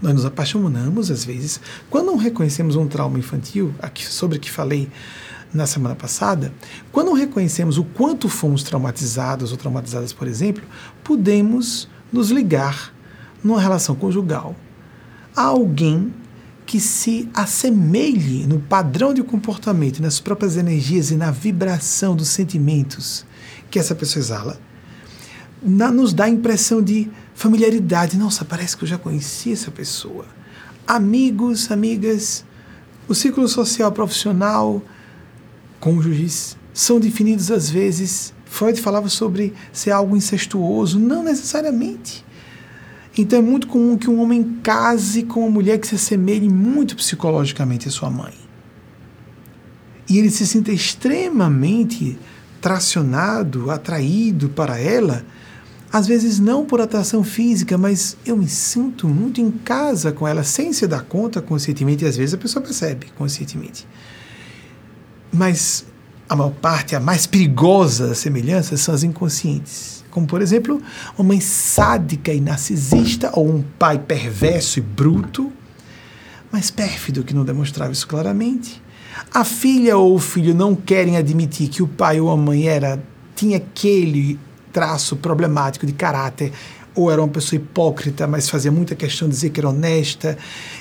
S1: Nós nos apaixonamos às vezes. Quando não reconhecemos um trauma infantil, aqui, sobre o que falei na semana passada, quando não reconhecemos o quanto fomos traumatizados ou traumatizadas, por exemplo, podemos nos ligar numa relação conjugal alguém que se assemelhe no padrão de comportamento, nas próprias energias e na vibração dos sentimentos que essa pessoa exala, na, nos dá a impressão de familiaridade. Nossa, parece que eu já conheci essa pessoa. Amigos, amigas, o círculo social profissional, cônjuges, são definidos às vezes. Freud falava sobre ser algo incestuoso, não necessariamente. Então é muito comum que um homem case com uma mulher que se assemelhe muito psicologicamente à sua mãe. E ele se sinta extremamente tracionado, atraído para ela, Às vezes não por atração física, mas eu me sinto muito em casa com ela sem se dar conta conscientemente, e às vezes a pessoa percebe conscientemente. Mas a maior parte, a mais perigosa das semelhanças são as inconscientes. Como, por exemplo, uma mãe sádica e narcisista ou um pai perverso e bruto, mas pérfido que não demonstrava isso claramente. A filha ou o filho não querem admitir que o pai ou a mãe era tinha aquele traço problemático de caráter ou era uma pessoa hipócrita, mas fazia muita questão de dizer que era honesta,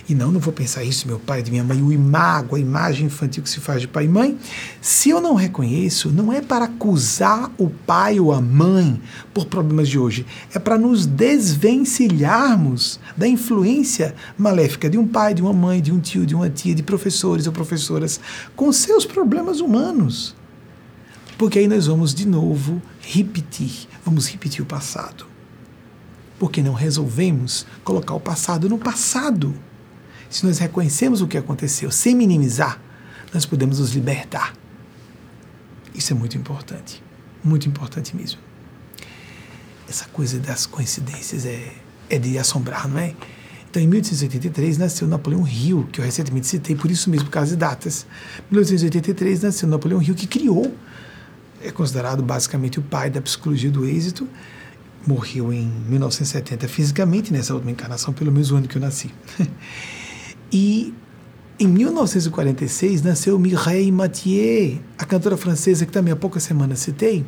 S1: e não, não vou pensar isso, meu pai, de minha mãe, o imago, a imagem infantil que se faz de pai e mãe. Se eu não reconheço, não é para acusar o pai ou a mãe por problemas de hoje, é para nos desvencilharmos da influência maléfica de um pai, de uma mãe, de um tio, de uma tia, de professores ou professoras, com seus problemas humanos. Porque aí nós vamos de novo repetir, vamos repetir o passado porque não resolvemos colocar o passado no passado. Se nós reconhecemos o que aconteceu sem minimizar, nós podemos nos libertar. Isso é muito importante, muito importante mesmo. Essa coisa das coincidências é, é de assombrar, não é? Então, em 1883 nasceu Napoleão Hill, que eu recentemente citei, por isso mesmo, por causa de datas. Em 1883 nasceu Napoleão Hill, que criou, é considerado basicamente o pai da psicologia do êxito, morreu em 1970 fisicamente, nessa última encarnação, pelo menos o ano que eu nasci. e em 1946 nasceu Mireille Mathieu, a cantora francesa que também há poucas semanas citei,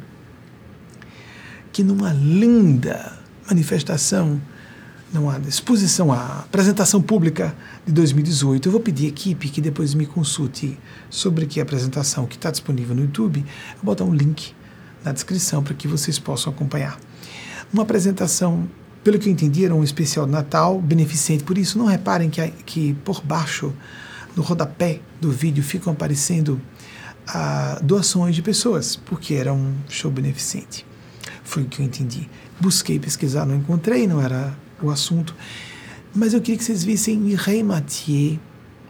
S1: que numa linda manifestação, numa exposição, a apresentação pública de 2018, eu vou pedir à equipe que depois me consulte sobre que apresentação que está disponível no YouTube, eu vou botar um link na descrição para que vocês possam acompanhar uma apresentação, pelo que eu entendi, era um especial de Natal, beneficente. Por isso, não reparem que, que por baixo, no rodapé do vídeo, ficam aparecendo ah, doações de pessoas, porque era um show beneficente. Foi o que eu entendi. Busquei pesquisar, não encontrei, não era o assunto. Mas eu queria que vocês vissem Mireille Mathieu,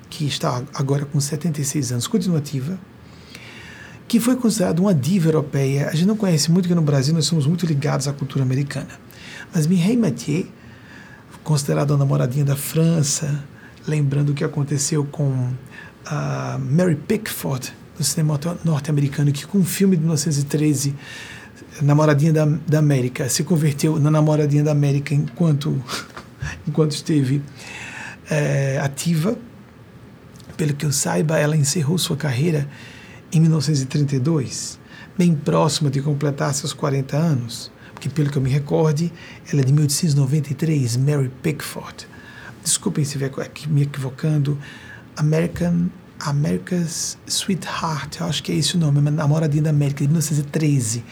S1: que está agora com 76 anos, continuativa, que foi considerado uma diva europeia. A gente não conhece muito que no Brasil nós somos muito ligados à cultura americana. Mas Mireille Mathieu, considerada a namoradinha da França, lembrando o que aconteceu com a Mary Pickford no cinema norte-americano, que com o filme de 1913, namoradinha da, da América, se converteu na namoradinha da América enquanto, enquanto esteve é, ativa. Pelo que eu saiba, ela encerrou sua carreira em 1932, bem próxima de completar seus 40 anos, porque pelo que eu me recorde, ela é de 1893, Mary Pickford. Desculpem se estiver me equivocando, American America's Sweetheart, acho que é esse o nome, namoradinha da América, de 1913.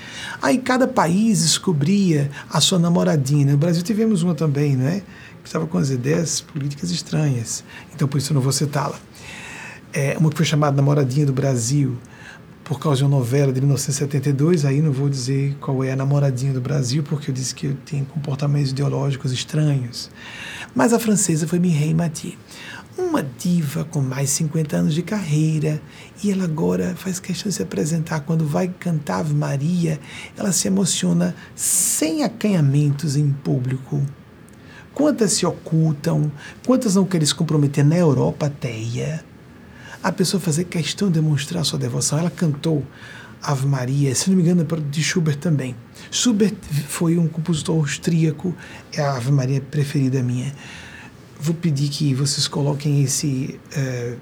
S1: Aí cada país descobria a sua namoradinha. No Brasil tivemos uma também, não é? Que estava com as ideias políticas estranhas. Então por isso eu não vou citá-la. É, uma que foi chamada Namoradinha do Brasil por causa de uma novela de 1972, aí não vou dizer qual é a namoradinha do Brasil, porque eu disse que eu tenho comportamentos ideológicos estranhos. Mas a francesa foi Mireille Mathieu, uma diva com mais de 50 anos de carreira, e ela agora faz questão de se apresentar quando vai cantar Ave Maria, ela se emociona sem acanhamentos em público. Quantas se ocultam, quantas não querem se comprometer na Europa teia? A pessoa fazer questão de demonstrar sua devoção. Ela cantou Ave Maria, se não me engano, é de Schubert também. Schubert foi um compositor austríaco, é a Ave Maria preferida minha. Vou pedir que vocês coloquem esse, uh,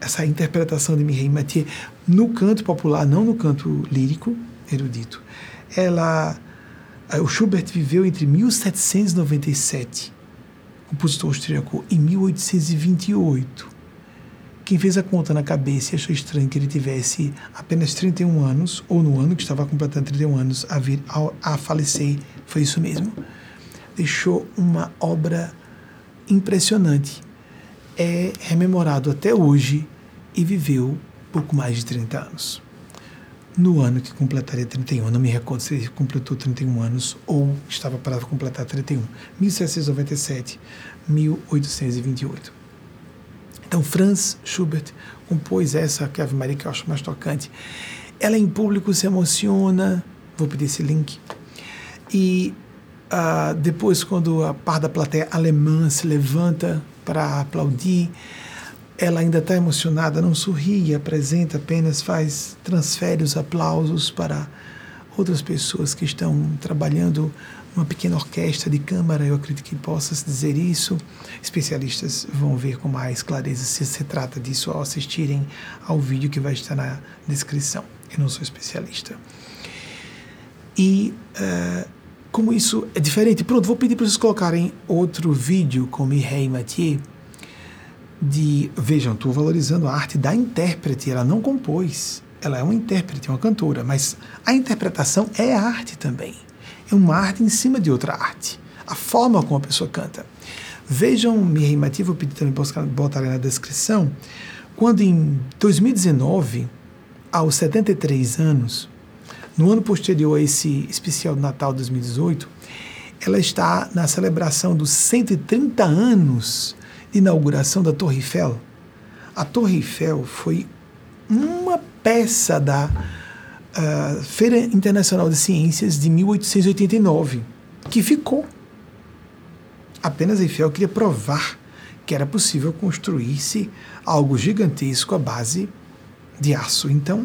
S1: essa interpretação de Mireille Mathieu no canto popular, não no canto lírico, erudito. Ela, uh, o Schubert viveu entre 1797, compositor austríaco, e 1828 quem fez a conta na cabeça e achou estranho que ele tivesse apenas 31 anos, ou no ano que estava completando 31 anos, a, vir, a, a falecer, foi isso mesmo. Deixou uma obra impressionante. É rememorado até hoje e viveu pouco mais de 30 anos. No ano que completaria 31, não me recordo se ele completou 31 anos ou estava para completar 31. 1797, 1828. Então, Franz Schubert compôs essa que Ave Maria que eu acho mais tocante. Ela em público se emociona, vou pedir esse link, e Uh, depois, quando a par da plateia alemã se levanta para aplaudir, ela ainda está emocionada, não sorri, apresenta apenas, faz, transfere os aplausos para outras pessoas que estão trabalhando uma pequena orquestra de câmara, eu acredito que possa se dizer isso. Especialistas vão ver com mais clareza se se trata disso ao assistirem ao vídeo que vai estar na descrição. Eu não sou especialista. E uh, como isso é diferente, pronto, vou pedir para vocês colocarem outro vídeo com Mireille Mathieu. De, vejam, estou valorizando a arte da intérprete, ela não compôs, ela é uma intérprete, uma cantora, mas a interpretação é arte também é uma arte em cima de outra arte. A forma como a pessoa canta. Vejam minha rimativa, vou pedir também para botar na descrição, quando em 2019, aos 73 anos, no ano posterior a esse especial de Natal 2018, ela está na celebração dos 130 anos de inauguração da Torre Eiffel. A Torre Eiffel foi uma peça da a Feira Internacional de Ciências de 1889, que ficou. Apenas Eiffel queria provar que era possível construir-se algo gigantesco à base de aço. Então,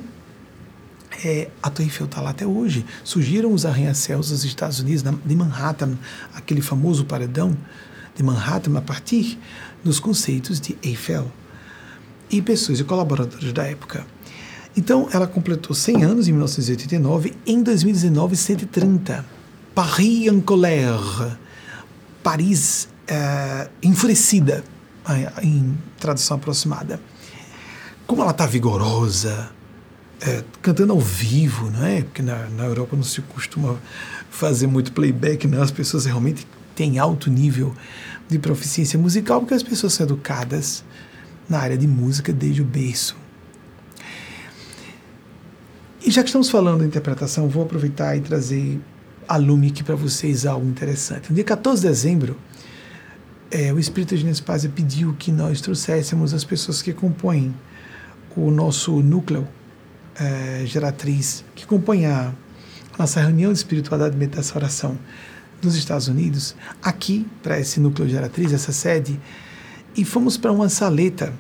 S1: é, a Torre Eiffel está lá até hoje. Surgiram os arranha-céus dos Estados Unidos, de Manhattan, aquele famoso paredão de Manhattan, a partir dos conceitos de Eiffel. E pessoas e colaboradores da época então, ela completou 100 anos em 1989, em 2019, 130. Paris en colère. Paris é, enfurecida, em tradução aproximada. Como ela está vigorosa, é, cantando ao vivo, não é? Porque na, na Europa não se costuma fazer muito playback. As pessoas realmente têm alto nível de proficiência musical, porque as pessoas são educadas na área de música desde o berço. E já que estamos falando de interpretação, vou aproveitar e trazer a lume aqui para vocês algo interessante. No dia 14 de dezembro, é, o Espírito de Nespásia pediu que nós trouxéssemos as pessoas que compõem o nosso núcleo é, geratriz, que compõem a nossa reunião de espiritualidade, meditação e oração nos Estados Unidos, aqui para esse núcleo geratriz, essa sede, e fomos para uma saleta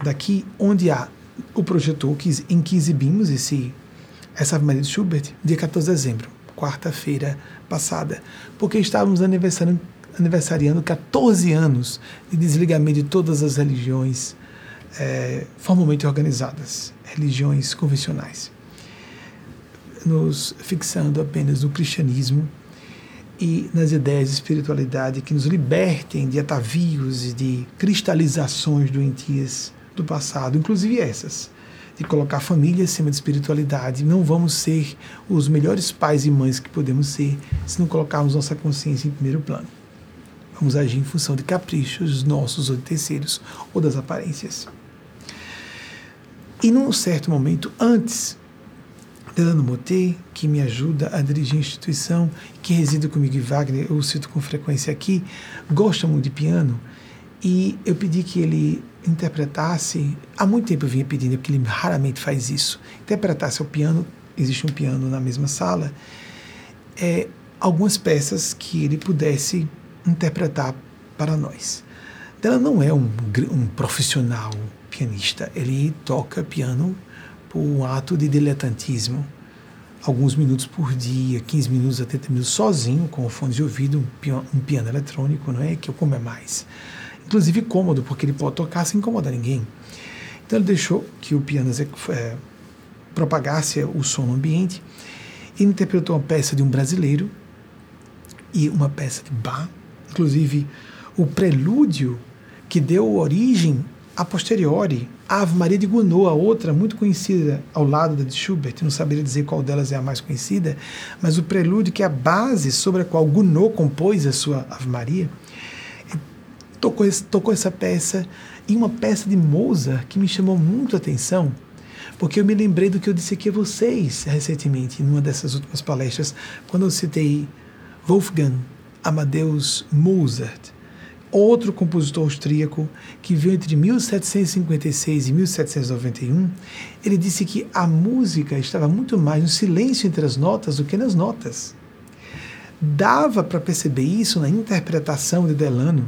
S1: daqui onde há o projetor em que exibimos esse essa Ave Maria de Schubert, dia 14 de dezembro, quarta-feira passada, porque estávamos aniversariando, aniversariando 14 anos de desligamento de todas as religiões é, formalmente organizadas, religiões convencionais, nos fixando apenas no cristianismo e nas ideias de espiritualidade que nos libertem de atavios e de cristalizações doentias do passado, inclusive essas de colocar a família acima de espiritualidade. Não vamos ser os melhores pais e mães que podemos ser se não colocarmos nossa consciência em primeiro plano. Vamos agir em função de caprichos nossos ou de terceiros ou das aparências. E num certo momento, antes, Delano Moté, que me ajuda a dirigir a instituição, que reside comigo em Wagner, eu cito com frequência aqui, gosta muito de piano, e eu pedi que ele interpretasse, há muito tempo eu vinha pedindo, porque ele raramente faz isso, interpretasse ao piano, existe um piano na mesma sala, é, algumas peças que ele pudesse interpretar para nós. Ela não é um, um profissional pianista, ele toca piano por um ato de diletantismo, alguns minutos por dia, 15 minutos a 30 minutos, sozinho, com o fone de ouvido, um piano, um piano eletrônico, não é? Que eu como é mais inclusive cômodo, porque ele pode tocar sem incomodar ninguém. Então ele deixou que o piano é, propagasse o som no ambiente e interpretou uma peça de um brasileiro e uma peça de Bach, inclusive o prelúdio que deu origem a posteriori a Ave Maria de Gounod, a outra muito conhecida ao lado da de Schubert, não saberia dizer qual delas é a mais conhecida, mas o prelúdio que é a base sobre a qual Gounod compôs a sua Ave Maria, tocou, tocou essa peça e uma peça de Mozart que me chamou muito a atenção, porque eu me lembrei do que eu disse aqui a vocês recentemente, numa dessas últimas palestras, quando eu citei Wolfgang Amadeus Mozart, outro compositor austríaco que viu entre 1756 e 1791, ele disse que a música estava muito mais no silêncio entre as notas do que nas notas. Dava para perceber isso na interpretação de Delano.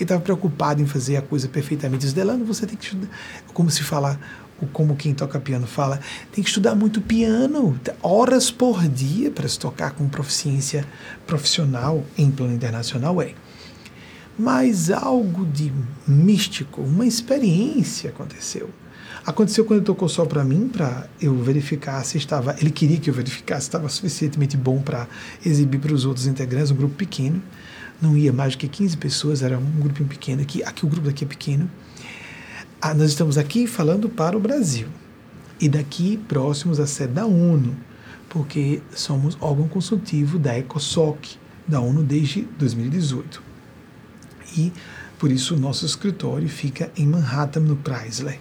S1: Ele estava preocupado em fazer a coisa perfeitamente. Diz, Delano, você tem que estudar. Como se fala, como quem toca piano fala, tem que estudar muito piano, horas por dia para se tocar com proficiência profissional em plano internacional. É. Mas algo de místico, uma experiência aconteceu. Aconteceu quando ele tocou só para mim, para eu verificar se estava. Ele queria que eu verificasse se estava suficientemente bom para exibir para os outros integrantes, um grupo pequeno. Não ia mais do que 15 pessoas, era um grupinho pequeno aqui. Aqui o grupo daqui é pequeno. Ah, nós estamos aqui falando para o Brasil. E daqui próximos à sede da ONU, porque somos órgão consultivo da ECOSOC, da ONU desde 2018. E por isso o nosso escritório fica em Manhattan, no Chrysler.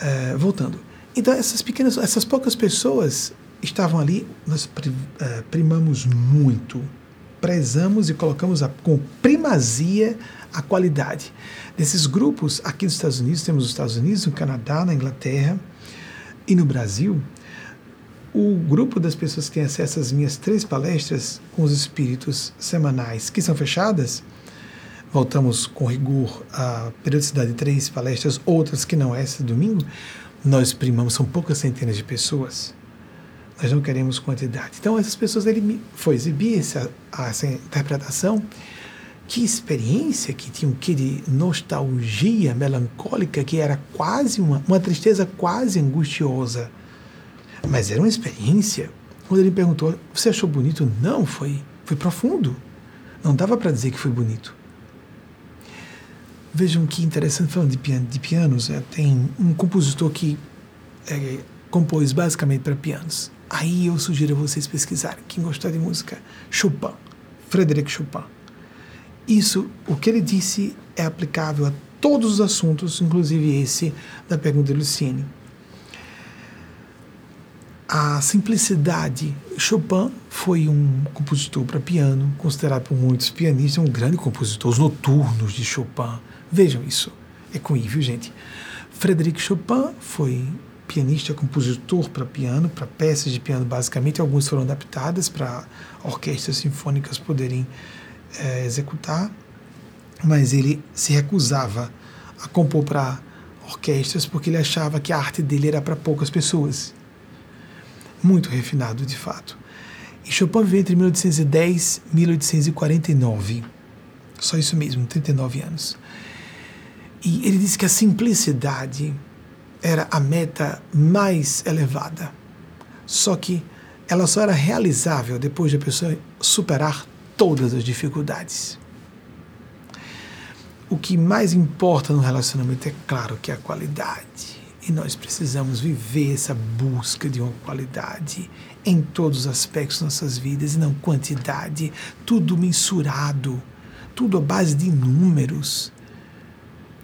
S1: Uh, voltando. Então, essas pequenas, essas poucas pessoas estavam ali, nós uh, primamos muito, prezamos e colocamos a, com primazia a qualidade. Nesses grupos, aqui nos Estados Unidos, temos os Estados Unidos, no Canadá, na Inglaterra e no Brasil, o grupo das pessoas que têm acesso às minhas três palestras com os espíritos semanais, que são fechadas, voltamos com rigor à periodicidade de três palestras, outras que não essa domingo, nós primamos, são poucas centenas de pessoas. Nós não queremos quantidade. Então, essas pessoas, ele foi exibir essa, essa interpretação. Que experiência que tinha um que de nostalgia melancólica, que era quase uma, uma tristeza quase angustiosa. Mas era uma experiência. Quando ele perguntou, você achou bonito? Não, foi, foi profundo. Não dava para dizer que foi bonito. Vejam que interessante, falando de, piano, de pianos, é, tem um compositor que é, compôs basicamente para pianos. Aí eu sugiro a vocês pesquisarem, quem gostar de música, Chopin, Frederic Chopin. Isso, o que ele disse é aplicável a todos os assuntos, inclusive esse da pergunta de Luciene. A simplicidade. Chopin foi um compositor para piano, considerado por muitos pianistas um grande compositor. Os noturnos de Chopin, Vejam isso. É com I, viu, gente? Frederic Chopin foi pianista, compositor para piano, para peças de piano, basicamente. Algumas foram adaptadas para orquestras sinfônicas poderem é, executar, mas ele se recusava a compor para orquestras porque ele achava que a arte dele era para poucas pessoas. Muito refinado, de fato. E Chopin viveu entre 1810 e 1849. Só isso mesmo, 39 anos. E ele disse que a simplicidade era a meta mais elevada. Só que ela só era realizável depois de a pessoa superar todas as dificuldades. O que mais importa no relacionamento é claro que é a qualidade. E nós precisamos viver essa busca de uma qualidade em todos os aspectos de nossas vidas e não quantidade, tudo mensurado, tudo à base de números.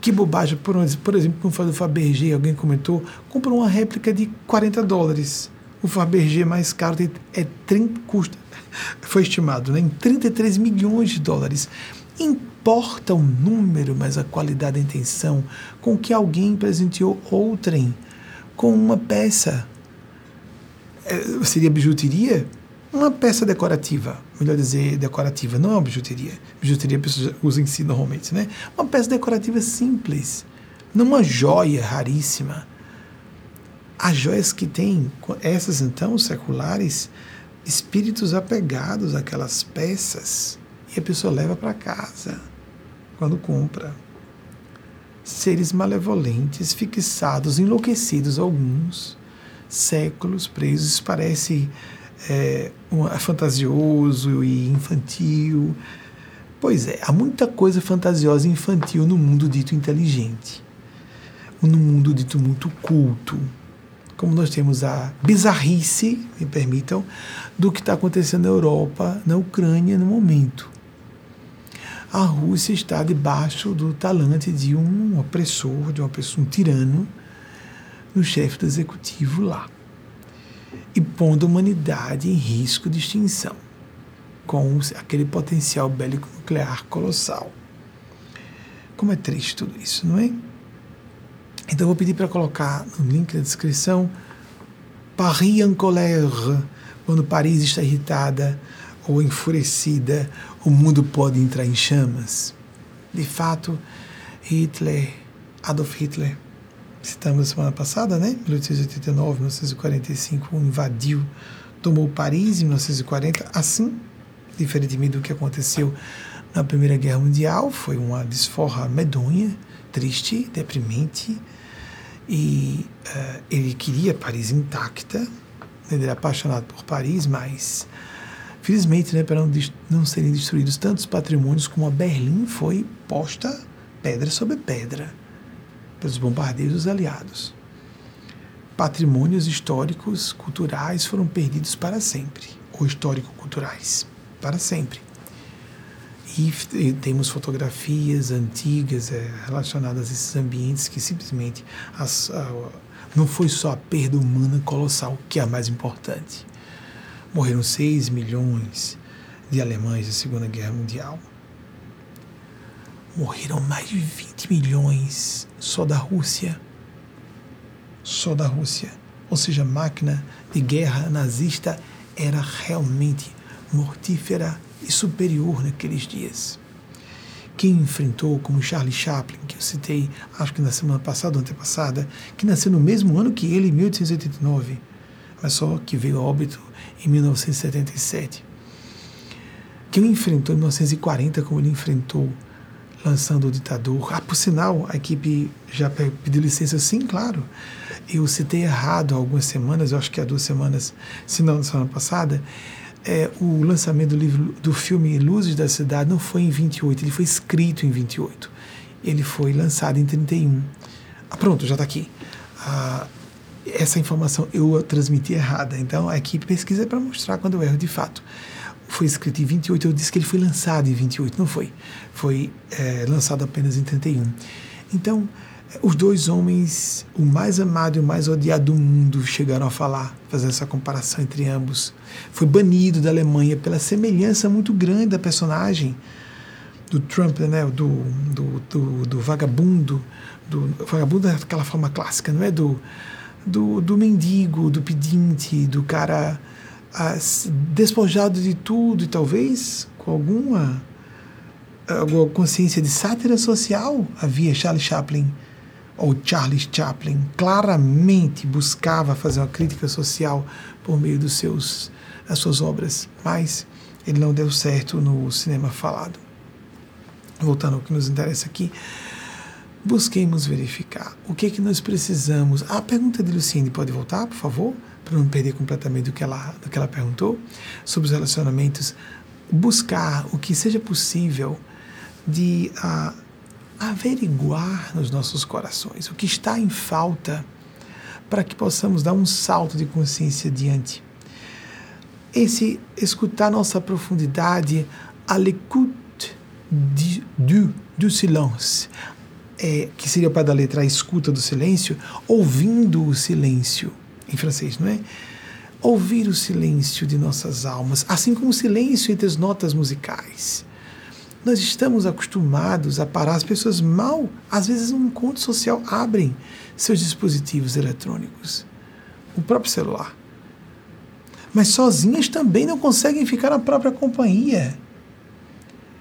S1: Que bobagem, por, por exemplo, como faz o Fabergé, alguém comentou, comprou uma réplica de 40 dólares. O Fabergé mais caro é 30, custa, foi estimado né, em 33 milhões de dólares. Importa o número, mas a qualidade da intenção com que alguém presenteou outrem com uma peça. É, seria bijuteria? Uma peça decorativa, melhor dizer, decorativa, não é uma bijuteria. Bijuteria a pessoa usa em si normalmente, né? Uma peça decorativa simples, não uma joia raríssima. As joias que tem, essas então seculares, espíritos apegados àquelas peças, e a pessoa leva para casa quando compra. Seres malevolentes, fixados, enlouquecidos, alguns séculos presos, parece é, é fantasioso e infantil. Pois é, há muita coisa fantasiosa e infantil no mundo dito inteligente, no mundo dito muito culto. Como nós temos a bizarrice, me permitam, do que está acontecendo na Europa, na Ucrânia no momento. A Rússia está debaixo do talante de um opressor, de uma pessoa, um tirano, no chefe do executivo lá e pondo a humanidade em risco de extinção, com aquele potencial bélico nuclear colossal. Como é triste tudo isso, não é? Então eu vou pedir para colocar no link da descrição Paris en colère, quando Paris está irritada, ou enfurecida, o mundo pode entrar em chamas. De fato, Hitler, Adolf Hitler, citamos semana passada, né? 1889, 1945, invadiu, tomou Paris em 1940, assim, diferentemente do que aconteceu na Primeira Guerra Mundial, foi uma desforra medonha, triste, deprimente, e uh, ele queria Paris intacta, ele era apaixonado por Paris, mas felizmente, né, para não, não serem destruídos tantos patrimônios como a Berlim foi posta pedra sobre pedra pelos bombardeios dos aliados. Patrimônios históricos, culturais foram perdidos para sempre, ou histórico-culturais, para sempre. E, e temos fotografias antigas é, relacionadas a esses ambientes que simplesmente as, a, não foi só a perda humana colossal que é a mais importante. Morreram 6 milhões de alemães na Segunda Guerra Mundial. Morreram mais de 20 milhões só da Rússia. Só da Rússia. Ou seja, a máquina de guerra nazista era realmente mortífera e superior naqueles dias. Quem enfrentou, como Charlie Chaplin, que eu citei, acho que na semana passada ou antepassada, que nasceu no mesmo ano que ele, em 1889, mas só que veio a óbito em 1977. Quem enfrentou em 1940, como ele enfrentou, lançando o ditador. Ah, por sinal, a equipe já pediu licença, sim, claro. Eu citei errado há algumas semanas, eu acho que há duas semanas, se não na semana passada, é, o lançamento do livro do filme Luzes da Cidade não foi em 28, ele foi escrito em 28. Ele foi lançado em 31. Ah, pronto, já está aqui. Ah, essa informação eu transmiti errada, então a equipe pesquisa para mostrar quando eu erro de fato. Foi escrito em 28, eu disse que ele foi lançado em 28, não foi. Foi é, lançado apenas em 31. Então, os dois homens, o mais amado e o mais odiado do mundo, chegaram a falar, fazer essa comparação entre ambos. Foi banido da Alemanha pela semelhança muito grande da personagem do Trump, né, do, do, do, do vagabundo, do vagabundo daquela forma clássica, não é do, do, do mendigo, do pedinte, do cara despojado de tudo e talvez com alguma, alguma consciência de sátira social havia Charles Chaplin ou Charles Chaplin claramente buscava fazer uma crítica social por meio dos seus das suas obras, mas ele não deu certo no cinema falado. Voltando ao que nos interessa aqui, busquemos verificar o que é que nós precisamos. A pergunta de Luciene pode voltar, por favor, para não perder completamente do que ela do que ela perguntou sobre os relacionamentos. Buscar o que seja possível de uh, averiguar nos nossos corações o que está em falta para que possamos dar um salto de consciência diante. Esse escutar nossa profundidade à l'écoute du, du silence, é, que seria para a letra a escuta do silêncio, ouvindo o silêncio, em francês, não é? Ouvir o silêncio de nossas almas, assim como o silêncio entre as notas musicais nós estamos acostumados a parar. As pessoas mal, às vezes, um encontro social, abrem seus dispositivos eletrônicos, o próprio celular. Mas sozinhas também não conseguem ficar na própria companhia.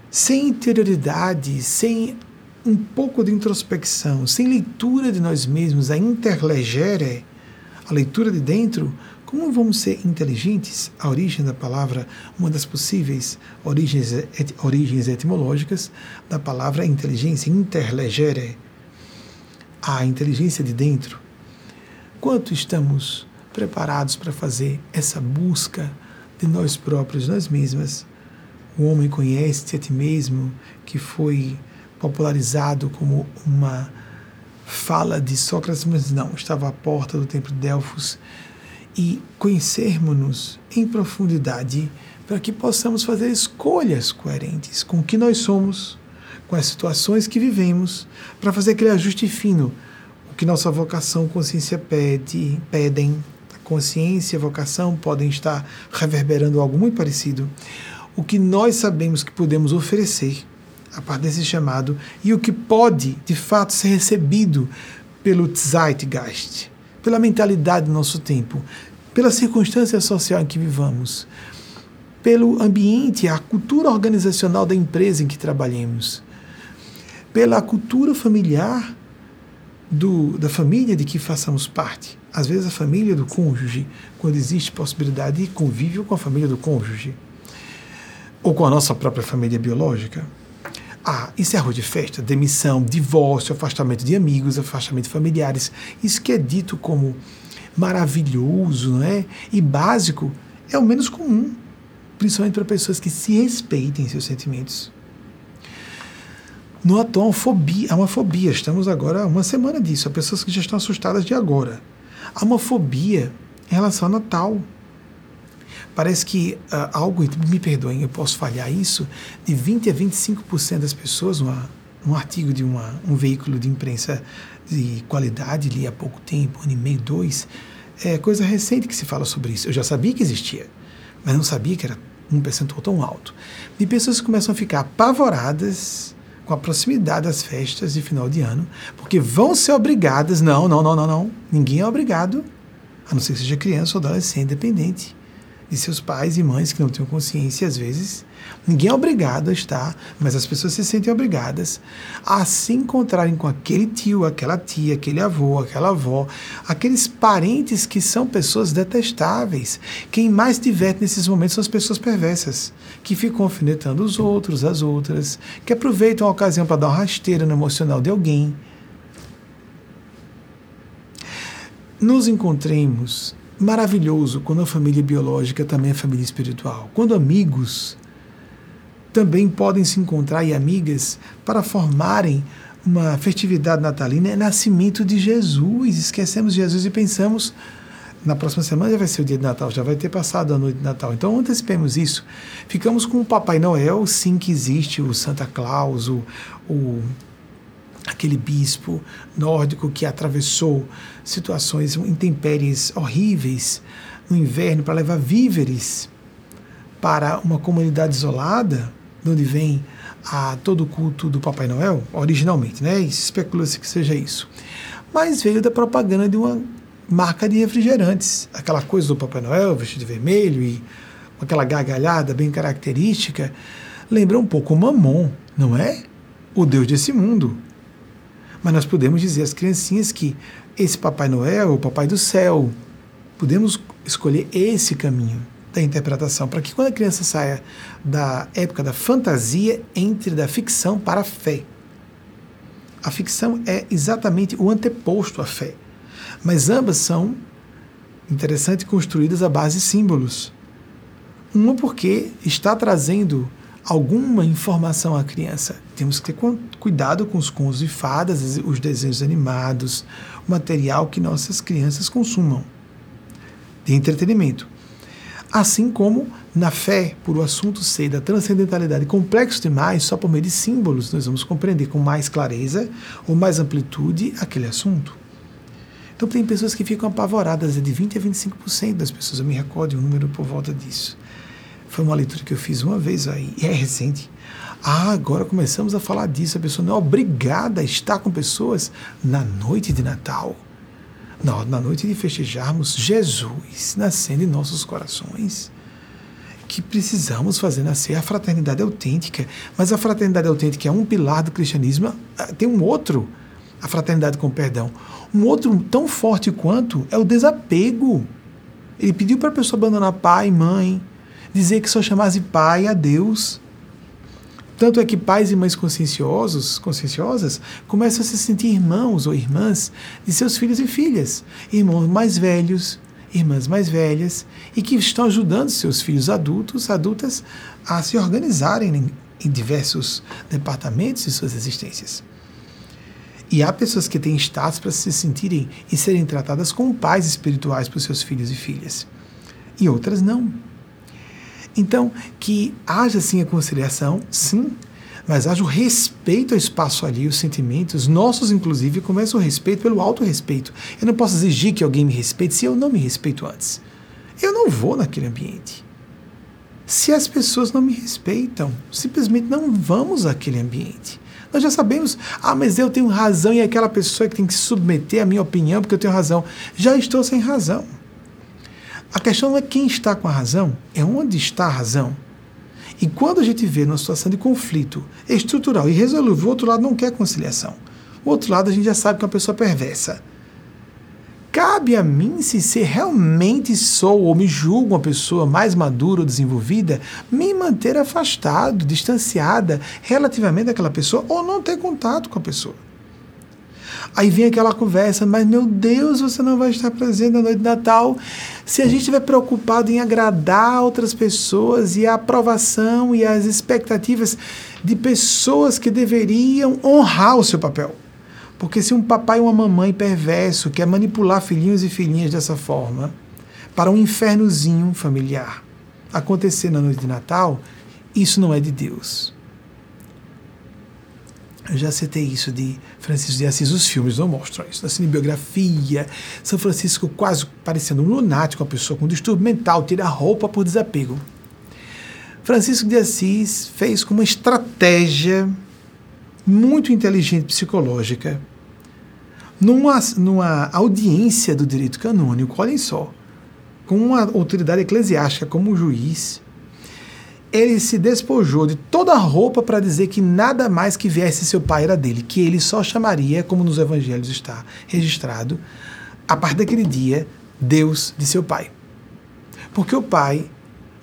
S1: Sem interioridade, sem um pouco de introspecção, sem leitura de nós mesmos, a interlegere, a leitura de dentro, como vamos ser inteligentes? A origem da palavra, uma das possíveis origens, et, origens etimológicas da palavra inteligência, interlegere, a inteligência de dentro. Quanto estamos preparados para fazer essa busca de nós próprios, nós mesmas? O homem conhece a ti mesmo, que foi popularizado como uma fala de Sócrates, mas não, estava à porta do templo de Delfos e conhecermos-nos em profundidade para que possamos fazer escolhas coerentes com o que nós somos, com as situações que vivemos, para fazer aquele ajuste fino, o que nossa vocação, consciência pede, pedem. A consciência e a vocação podem estar reverberando algo muito parecido. O que nós sabemos que podemos oferecer a parte desse chamado e o que pode, de fato, ser recebido pelo Zeitgeist, pela mentalidade do nosso tempo, pela circunstância social em que vivamos. pelo ambiente, a cultura organizacional da empresa em que trabalhemos, pela cultura familiar do, da família de que façamos parte. Às vezes a família do cônjuge, quando existe possibilidade de convívio com a família do cônjuge, ou com a nossa própria família biológica. Ah, isso é de festa, demissão, divórcio, afastamento de amigos, afastamento de familiares. Isso que é dito como maravilhoso, não é? E básico, é o menos comum, principalmente para pessoas que se respeitem seus sentimentos. No atual, fobia, há uma fobia. Estamos agora uma semana disso. Há pessoas que já estão assustadas de agora. Há uma fobia em relação ao Natal. Parece que uh, algo, me perdoem, eu posso falhar isso, de 20 a 25% das pessoas, uma, um artigo de uma, um veículo de imprensa de qualidade, li há pouco tempo, ano e meio, dois, é coisa recente que se fala sobre isso. Eu já sabia que existia, mas não sabia que era um percentual tão alto. De pessoas que começam a ficar apavoradas com a proximidade das festas de final de ano, porque vão ser obrigadas, não, não, não, não, não, ninguém é obrigado, a não ser que seja criança ou adolescente independente, de seus pais e mães que não têm consciência às vezes. Ninguém é obrigado a estar, mas as pessoas se sentem obrigadas a se encontrarem com aquele tio, aquela tia, aquele avô, aquela avó, aqueles parentes que são pessoas detestáveis. Quem mais diverte nesses momentos são as pessoas perversas, que ficam alfinetando os outros, as outras, que aproveitam a ocasião para dar uma rasteira no emocional de alguém. Nos encontremos maravilhoso quando a família biológica também é família espiritual. Quando amigos também podem se encontrar e amigas para formarem uma festividade natalina, é nascimento de Jesus. Esquecemos Jesus e pensamos na próxima semana já vai ser o dia de Natal, já vai ter passado a noite de Natal. Então antecipemos isso. Ficamos com o Papai Noel, sim que existe, o Santa Claus, o, o aquele bispo nórdico que atravessou situações, intempéries horríveis no inverno para levar víveres para uma comunidade isolada, de onde vem a todo o culto do Papai Noel, originalmente, né? Especula-se que seja isso. Mas veio da propaganda de uma marca de refrigerantes, aquela coisa do Papai Noel vestido de vermelho e aquela gargalhada bem característica, lembra um pouco o Mamon, não é? O Deus desse mundo, mas nós podemos dizer às criancinhas que esse Papai Noel, o Papai do Céu, podemos escolher esse caminho da interpretação, para que quando a criança saia da época da fantasia, entre da ficção para a fé. A ficção é exatamente o anteposto à fé, mas ambas são, interessante, construídas à base de símbolos. Uma porque está trazendo alguma informação à criança. Temos que ter cuidado com os contos e fadas, os desenhos animados, o material que nossas crianças consumam de entretenimento. Assim como na fé, por o assunto ser da transcendentalidade complexo demais, só por meio de símbolos nós vamos compreender com mais clareza ou mais amplitude aquele assunto. Então tem pessoas que ficam apavoradas, é de 20 a 25% das pessoas, eu me recordo um número por volta disso foi uma leitura que eu fiz uma vez aí, é recente. Ah, agora começamos a falar disso. A pessoa não é obrigada a estar com pessoas na noite de Natal. Não, na noite de festejarmos Jesus nascendo em nossos corações. Que precisamos fazer nascer a fraternidade autêntica. Mas a fraternidade autêntica é um pilar do cristianismo. Ah, tem um outro, a fraternidade com perdão. Um outro tão forte quanto é o desapego. Ele pediu para a pessoa abandonar pai, mãe, dizer que só chamasse pai a Deus. Tanto é que pais e mães conscienciosos, conscienciosas começam a se sentir irmãos ou irmãs de seus filhos e filhas, irmãos mais velhos, irmãs mais velhas, e que estão ajudando seus filhos adultos, adultas, a se organizarem em, em diversos departamentos de suas existências. E há pessoas que têm status para se sentirem e serem tratadas como pais espirituais para os seus filhos e filhas. E outras não. Então, que haja sim a conciliação, sim, mas haja o respeito ao espaço ali, os sentimentos, nossos inclusive, começa o respeito pelo auto-respeito. Eu não posso exigir que alguém me respeite se eu não me respeito antes. Eu não vou naquele ambiente. Se as pessoas não me respeitam, simplesmente não vamos àquele ambiente. Nós já sabemos, ah, mas eu tenho razão e aquela pessoa que tem que submeter à minha opinião porque eu tenho razão. Já estou sem razão. A questão não é quem está com a razão, é onde está a razão. E quando a gente vê numa situação de conflito estrutural e resolúvel, o outro lado não quer conciliação. O outro lado a gente já sabe que é uma pessoa perversa. Cabe a mim, se ser realmente sou ou me julgo uma pessoa mais madura ou desenvolvida, me manter afastado, distanciada relativamente daquela pessoa ou não ter contato com a pessoa. Aí vem aquela conversa, mas meu Deus, você não vai estar presente na noite de Natal. Se a gente estiver preocupado em agradar outras pessoas e a aprovação e as expectativas de pessoas que deveriam honrar o seu papel. Porque se um papai e uma mamãe perverso quer manipular filhinhos e filhinhas dessa forma, para um infernozinho familiar acontecer na noite de Natal, isso não é de Deus. Eu já citei isso de Francisco de Assis, os filmes não mostram isso. Na cinebiografia, São Francisco quase parecendo um lunático, uma pessoa com distúrbio mental, tira a roupa por desapego. Francisco de Assis fez com uma estratégia muito inteligente psicológica, numa, numa audiência do direito canônico, olhem só, com uma autoridade eclesiástica como juiz, ele se despojou de toda a roupa para dizer que nada mais que viesse seu pai era dele, que ele só chamaria, como nos evangelhos está registrado, a partir daquele dia, Deus de seu pai. Porque o pai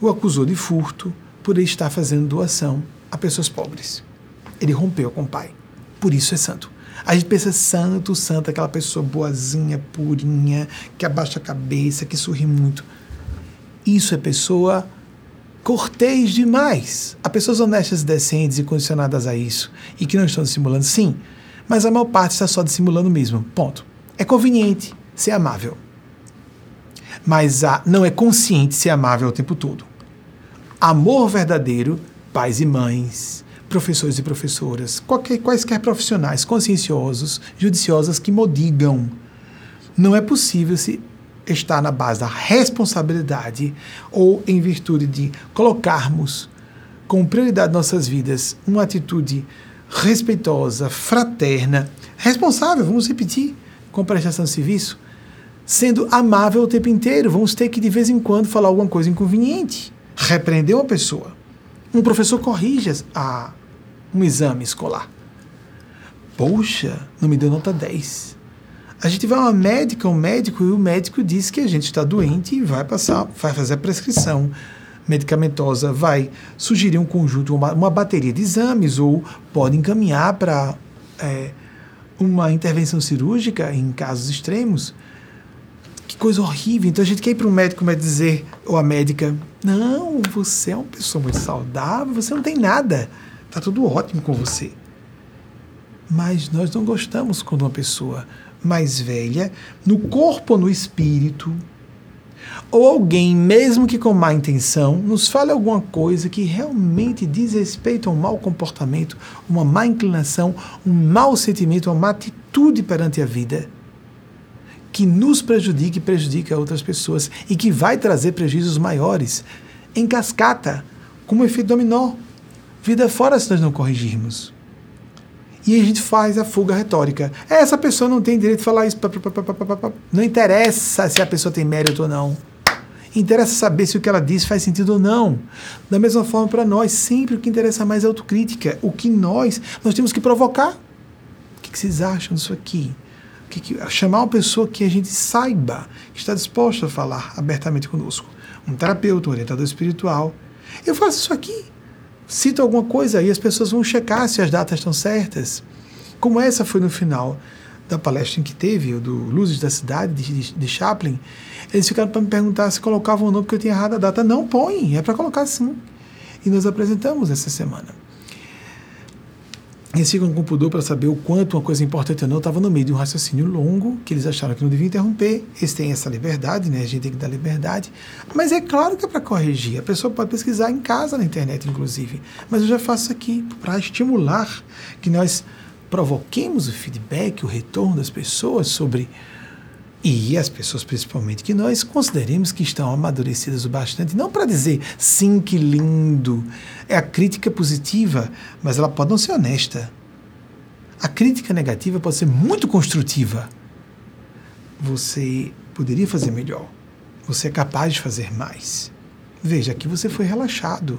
S1: o acusou de furto por ele estar fazendo doação a pessoas pobres. Ele rompeu com o pai. Por isso é santo. A gente pensa santo, santo, aquela pessoa boazinha, purinha, que abaixa a cabeça, que sorri muito. Isso é pessoa cortês demais. Há pessoas honestas, decentes e condicionadas a isso e que não estão dissimulando, sim, mas a maior parte está só dissimulando mesmo. Ponto. É conveniente ser amável, mas a, não é consciente ser amável o tempo todo. Amor verdadeiro, pais e mães, professores e professoras, qualquer, quaisquer profissionais conscienciosos, judiciosos que modigam. Não é possível se está na base da responsabilidade ou em virtude de colocarmos como prioridade nossas vidas uma atitude respeitosa, fraterna, responsável, vamos repetir, com prestação de serviço, sendo amável o tempo inteiro. Vamos ter que de vez em quando falar alguma coisa inconveniente, repreender uma pessoa. Um professor corrige a, um exame escolar. Poxa, não me deu nota 10. A gente vai a uma médica, um médico, e o médico diz que a gente está doente e vai passar, vai fazer a prescrição medicamentosa, vai sugerir um conjunto, uma, uma bateria de exames, ou pode encaminhar para é, uma intervenção cirúrgica em casos extremos. Que coisa horrível. Então a gente quer ir para um médico mas dizer, ou a médica, não, você é uma pessoa muito saudável, você não tem nada, está tudo ótimo com você. Mas nós não gostamos quando uma pessoa mais velha, no corpo ou no espírito, ou alguém, mesmo que com má intenção, nos fale alguma coisa que realmente diz respeito a um mau comportamento, uma má inclinação, um mau sentimento, uma má atitude perante a vida, que nos prejudique e prejudica outras pessoas e que vai trazer prejuízos maiores em cascata, como efeito dominó. Vida fora se nós não corrigirmos. E a gente faz a fuga retórica. Essa pessoa não tem direito de falar isso. Não interessa se a pessoa tem mérito ou não. Interessa saber se o que ela diz faz sentido ou não. Da mesma forma, para nós, sempre o que interessa mais é autocrítica. O que nós, nós temos que provocar. O que, vocês acham disso aqui? Que, que, chamar uma pessoa que a gente saiba que está disposta a falar abertamente conosco. Um terapeuta, um orientador espiritual. Eu faço isso aqui cito alguma coisa e as pessoas vão checar se as datas estão certas. Como essa foi no final da palestra em que teve, do Luzes da Cidade, de, de Chaplin, eles ficaram para me perguntar se colocavam ou não, porque eu tinha errado a data. Não, põe, é para colocar sim. E nós apresentamos essa semana. Eles ficam com pudor para saber o quanto uma coisa importante ou não estava no meio de um raciocínio longo, que eles acharam que não devia interromper. Eles têm essa liberdade, né? A gente tem que dar liberdade. Mas é claro que é para corrigir. A pessoa pode pesquisar em casa, na internet, inclusive. Mas eu já faço aqui para estimular que nós provoquemos o feedback, o retorno das pessoas sobre e as pessoas, principalmente, que nós consideremos que estão amadurecidas o bastante, não para dizer sim, que lindo. É a crítica positiva, mas ela pode não ser honesta. A crítica negativa pode ser muito construtiva. Você poderia fazer melhor. Você é capaz de fazer mais. Veja, aqui você foi relaxado.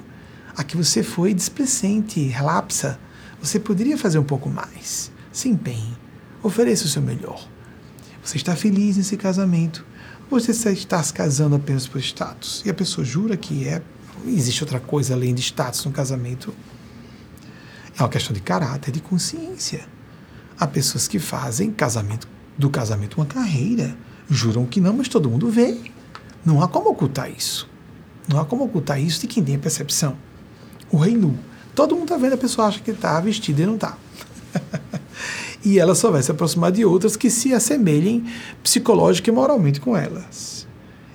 S1: Aqui você foi displicente, relapsa. Você poderia fazer um pouco mais. Se empenhe. Ofereça o seu melhor. Você está feliz nesse casamento. Você está se casando apenas por status. E a pessoa jura que é. Existe outra coisa além de status no casamento. É uma questão de caráter, de consciência. Há pessoas que fazem casamento do casamento uma carreira. Juram que não, mas todo mundo vê. Não há como ocultar isso. Não há como ocultar isso de quem tem a percepção. O rei nu. Todo mundo está vendo, a pessoa acha que está vestida e não está. e ela só vai se aproximar de outras que se assemelhem psicológica e moralmente com elas.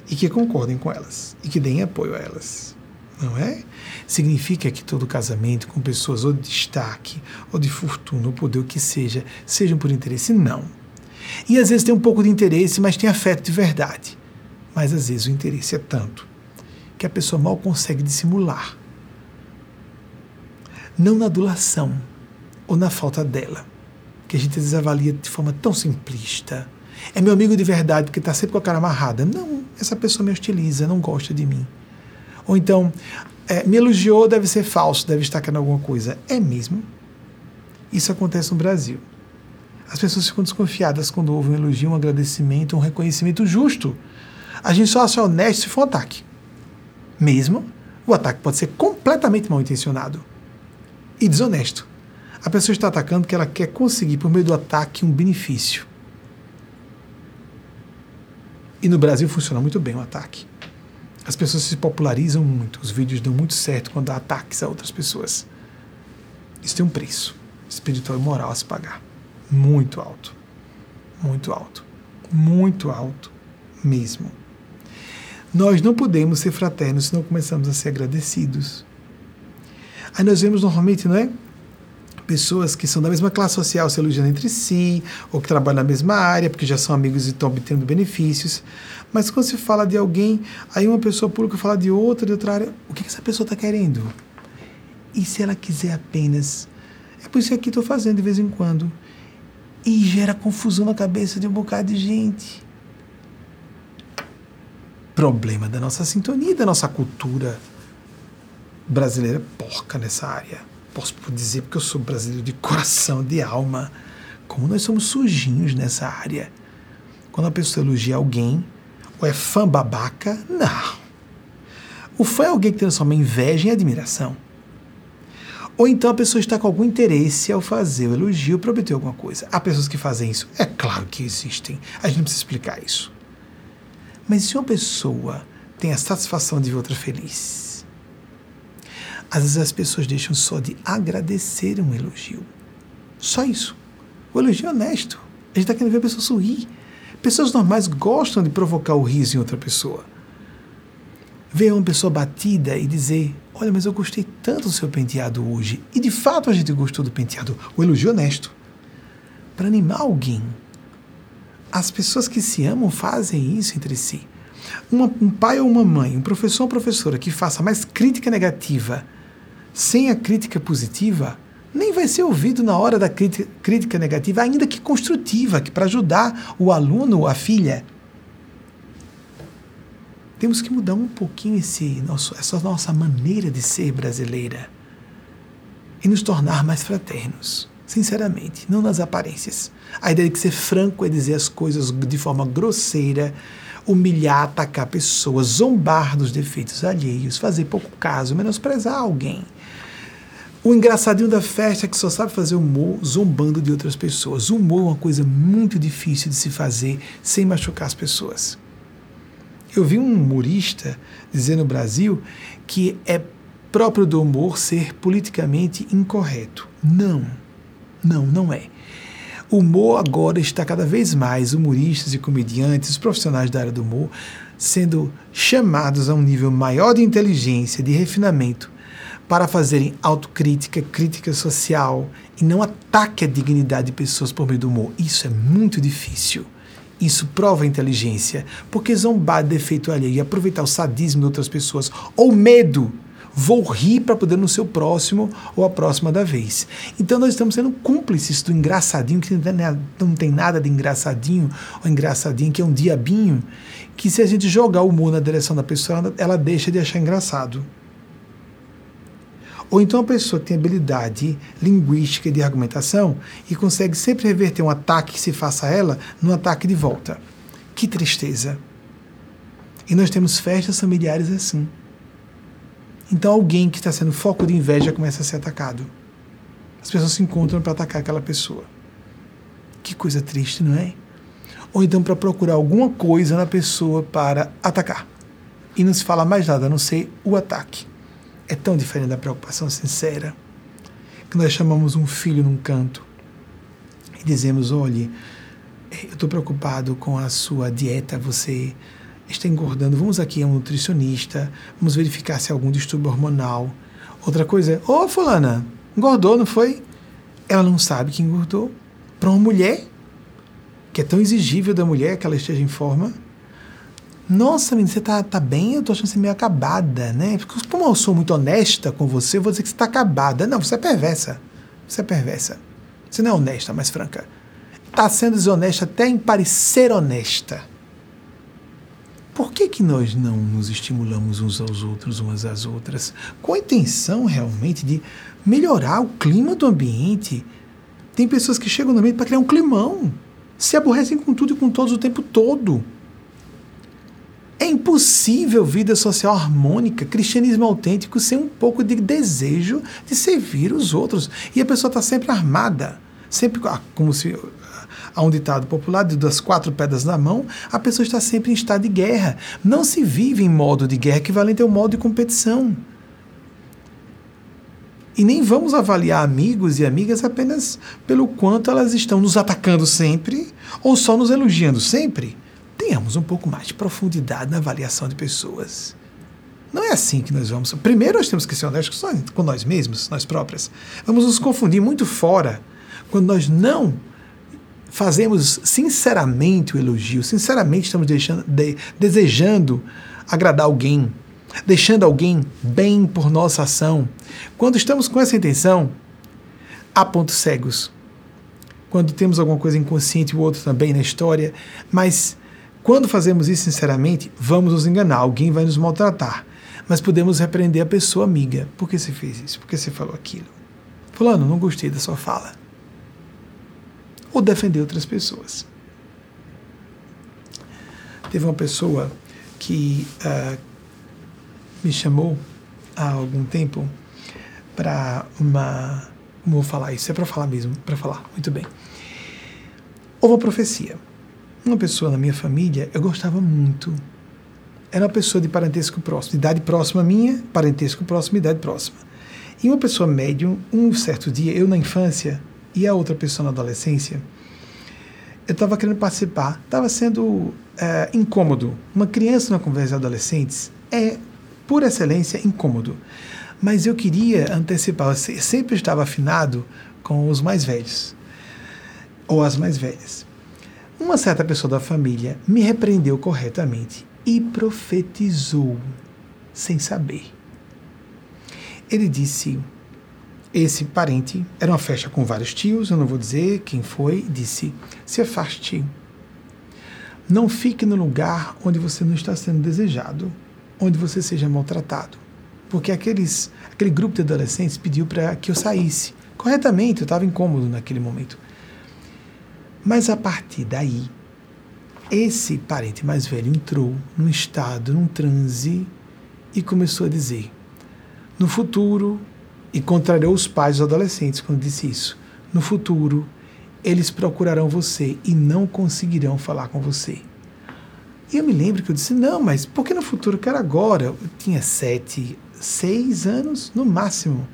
S1: E que concordem com elas. E que deem apoio a elas. Não é? Significa que todo casamento com pessoas ou de destaque, ou de fortuna, ou poder, o que seja, sejam por interesse? Não. E às vezes tem um pouco de interesse, mas tem afeto de verdade. Mas às vezes o interesse é tanto que a pessoa mal consegue dissimular não na adulação ou na falta dela, que a gente desavalia de forma tão simplista. É meu amigo de verdade porque está sempre com a cara amarrada. Não, essa pessoa me hostiliza, não gosta de mim. Ou então, é, me elogiou, deve ser falso, deve estar querendo alguma coisa. É mesmo? Isso acontece no Brasil. As pessoas ficam desconfiadas quando ouvem um elogio, um agradecimento, um reconhecimento justo. A gente só acha honesto se for um ataque. Mesmo, o ataque pode ser completamente mal intencionado e desonesto. A pessoa está atacando porque ela quer conseguir, por meio do ataque, um benefício. E no Brasil funciona muito bem o ataque. As pessoas se popularizam muito, os vídeos dão muito certo quando há ataques a outras pessoas. Isso tem um preço espiritual e moral a se pagar. Muito alto. Muito alto. Muito alto mesmo. Nós não podemos ser fraternos se não começamos a ser agradecidos. Aí nós vemos normalmente, não é? Pessoas que são da mesma classe social se elogiando entre si, ou que trabalham na mesma área, porque já são amigos e estão obtendo benefícios. Mas quando se fala de alguém, aí uma pessoa pública fala de outra, de outra área, o que essa pessoa está querendo? E se ela quiser apenas. É por isso que aqui estou fazendo de vez em quando. E gera confusão na cabeça de um bocado de gente. Problema da nossa sintonia, da nossa cultura brasileira porca nessa área. Posso dizer porque eu sou brasileiro de coração, de alma. Como nós somos sujinhos nessa área. Quando a pessoa elogia alguém, ou é fã babaca, não. O fã é alguém que transforma inveja em admiração. Ou então a pessoa está com algum interesse ao fazer o elogio para obter alguma coisa. Há pessoas que fazem isso? É claro que existem. A gente não precisa explicar isso. Mas se uma pessoa tem a satisfação de ver outra feliz, às vezes as pessoas deixam só de agradecer um elogio. Só isso. O elogio é honesto. A gente está querendo ver a pessoa sorrir. Pessoas normais gostam de provocar o riso em outra pessoa. Ver uma pessoa batida e dizer: Olha, mas eu gostei tanto do seu penteado hoje. E de fato a gente gostou do penteado. O elogio é honesto. Para animar alguém. As pessoas que se amam fazem isso entre si. Uma, um pai ou uma mãe, um professor ou professora que faça mais crítica negativa sem a crítica positiva, nem vai ser ouvido na hora da crítica negativa, ainda que construtiva, que para ajudar o aluno, a filha. Temos que mudar um pouquinho esse nosso, essa nossa maneira de ser brasileira e nos tornar mais fraternos, sinceramente, não nas aparências. A ideia de ser franco é dizer as coisas de forma grosseira, humilhar, atacar pessoas, zombar dos defeitos alheios, fazer pouco caso, menosprezar alguém. O engraçadinho da festa é que só sabe fazer humor zombando de outras pessoas. Humor é uma coisa muito difícil de se fazer sem machucar as pessoas. Eu vi um humorista dizer no Brasil que é próprio do humor ser politicamente incorreto. Não, não, não é. O humor agora está cada vez mais, humoristas e comediantes, os profissionais da área do humor, sendo chamados a um nível maior de inteligência, de refinamento, para fazerem autocrítica, crítica social e não ataque a dignidade de pessoas por meio do humor. Isso é muito difícil. Isso prova inteligência, porque zombar de defeito alheio e aproveitar o sadismo de outras pessoas ou medo, Vou rir para poder no seu próximo ou a próxima da vez. Então nós estamos sendo cúmplices do engraçadinho, que não tem nada de engraçadinho ou engraçadinho, que é um diabinho, que se a gente jogar o humor na direção da pessoa, ela deixa de achar engraçado. Ou então a pessoa tem habilidade linguística de argumentação e consegue sempre reverter um ataque que se faça a ela num ataque de volta. Que tristeza. E nós temos festas familiares assim. Então alguém que está sendo foco de inveja começa a ser atacado. As pessoas se encontram para atacar aquela pessoa. Que coisa triste, não é? Ou então para procurar alguma coisa na pessoa para atacar. E não se fala mais nada a não ser o ataque é tão diferente da preocupação sincera que nós chamamos um filho num canto e dizemos: olhe, eu estou preocupado com a sua dieta, você está engordando, vamos aqui a um nutricionista, vamos verificar se há algum distúrbio hormonal. Outra coisa é: ô oh, Fulana, engordou, não foi? Ela não sabe que engordou. Para uma mulher, que é tão exigível da mulher que ela esteja em forma, nossa, menina, você tá, tá bem? Eu tô achando você meio acabada, né? Como eu sou muito honesta com você, eu vou dizer que você tá acabada. Não, você é perversa. Você é perversa. Você não é honesta, mas franca. Tá sendo desonesta até em parecer honesta. Por que, que nós não nos estimulamos uns aos outros, umas às outras, com a intenção realmente de melhorar o clima do ambiente? Tem pessoas que chegam no ambiente para criar um climão. Se aborrecem com tudo e com todos o tempo todo. Impossível vida social harmônica, cristianismo autêntico, sem um pouco de desejo de servir os outros. E a pessoa está sempre armada, sempre como se há um ditado popular das quatro pedras na mão, a pessoa está sempre em estado de guerra. Não se vive em modo de guerra equivalente ao modo de competição. E nem vamos avaliar amigos e amigas apenas pelo quanto elas estão nos atacando sempre ou só nos elogiando sempre tenhamos um pouco mais de profundidade na avaliação de pessoas. Não é assim que nós vamos. Primeiro, nós temos que ser honestos com nós mesmos, nós próprias. Vamos nos confundir muito fora quando nós não fazemos sinceramente o elogio, sinceramente estamos deixando, de, desejando agradar alguém, deixando alguém bem por nossa ação. Quando estamos com essa intenção, há pontos cegos. Quando temos alguma coisa inconsciente, o outro também na história, mas quando fazemos isso sinceramente, vamos nos enganar, alguém vai nos maltratar. Mas podemos repreender a pessoa amiga. Por que você fez isso? Por que você falou aquilo? Fulano, não gostei da sua fala. Ou defender outras pessoas. Teve uma pessoa que uh, me chamou há algum tempo para uma. Como vou falar isso? É para falar mesmo, para falar. Muito bem. Houve uma profecia uma pessoa na minha família eu gostava muito. Era uma pessoa de parentesco próximo, idade próxima minha, parentesco próximo, idade próxima. E uma pessoa médium, um certo dia, eu na infância e a outra pessoa na adolescência, eu estava querendo participar, estava sendo é, incômodo. Uma criança na conversa de adolescentes é, por excelência, incômodo. Mas eu queria antecipar, eu sempre estava afinado com os mais velhos, ou as mais velhas. Uma certa pessoa da família me repreendeu corretamente e profetizou sem saber. Ele disse: esse parente era uma festa com vários tios, eu não vou dizer quem foi, disse: se afaste. Não fique no lugar onde você não está sendo desejado, onde você seja maltratado. Porque aqueles, aquele grupo de adolescentes pediu para que eu saísse. Corretamente, eu estava incômodo naquele momento. Mas a partir daí, esse parente mais velho entrou num estado, num transe e começou a dizer: no futuro, e contrariou os pais dos adolescentes quando disse isso, no futuro eles procurarão você e não conseguirão falar com você. E eu me lembro que eu disse: não, mas por que no futuro? Eu quero agora. Eu tinha sete, seis anos no máximo.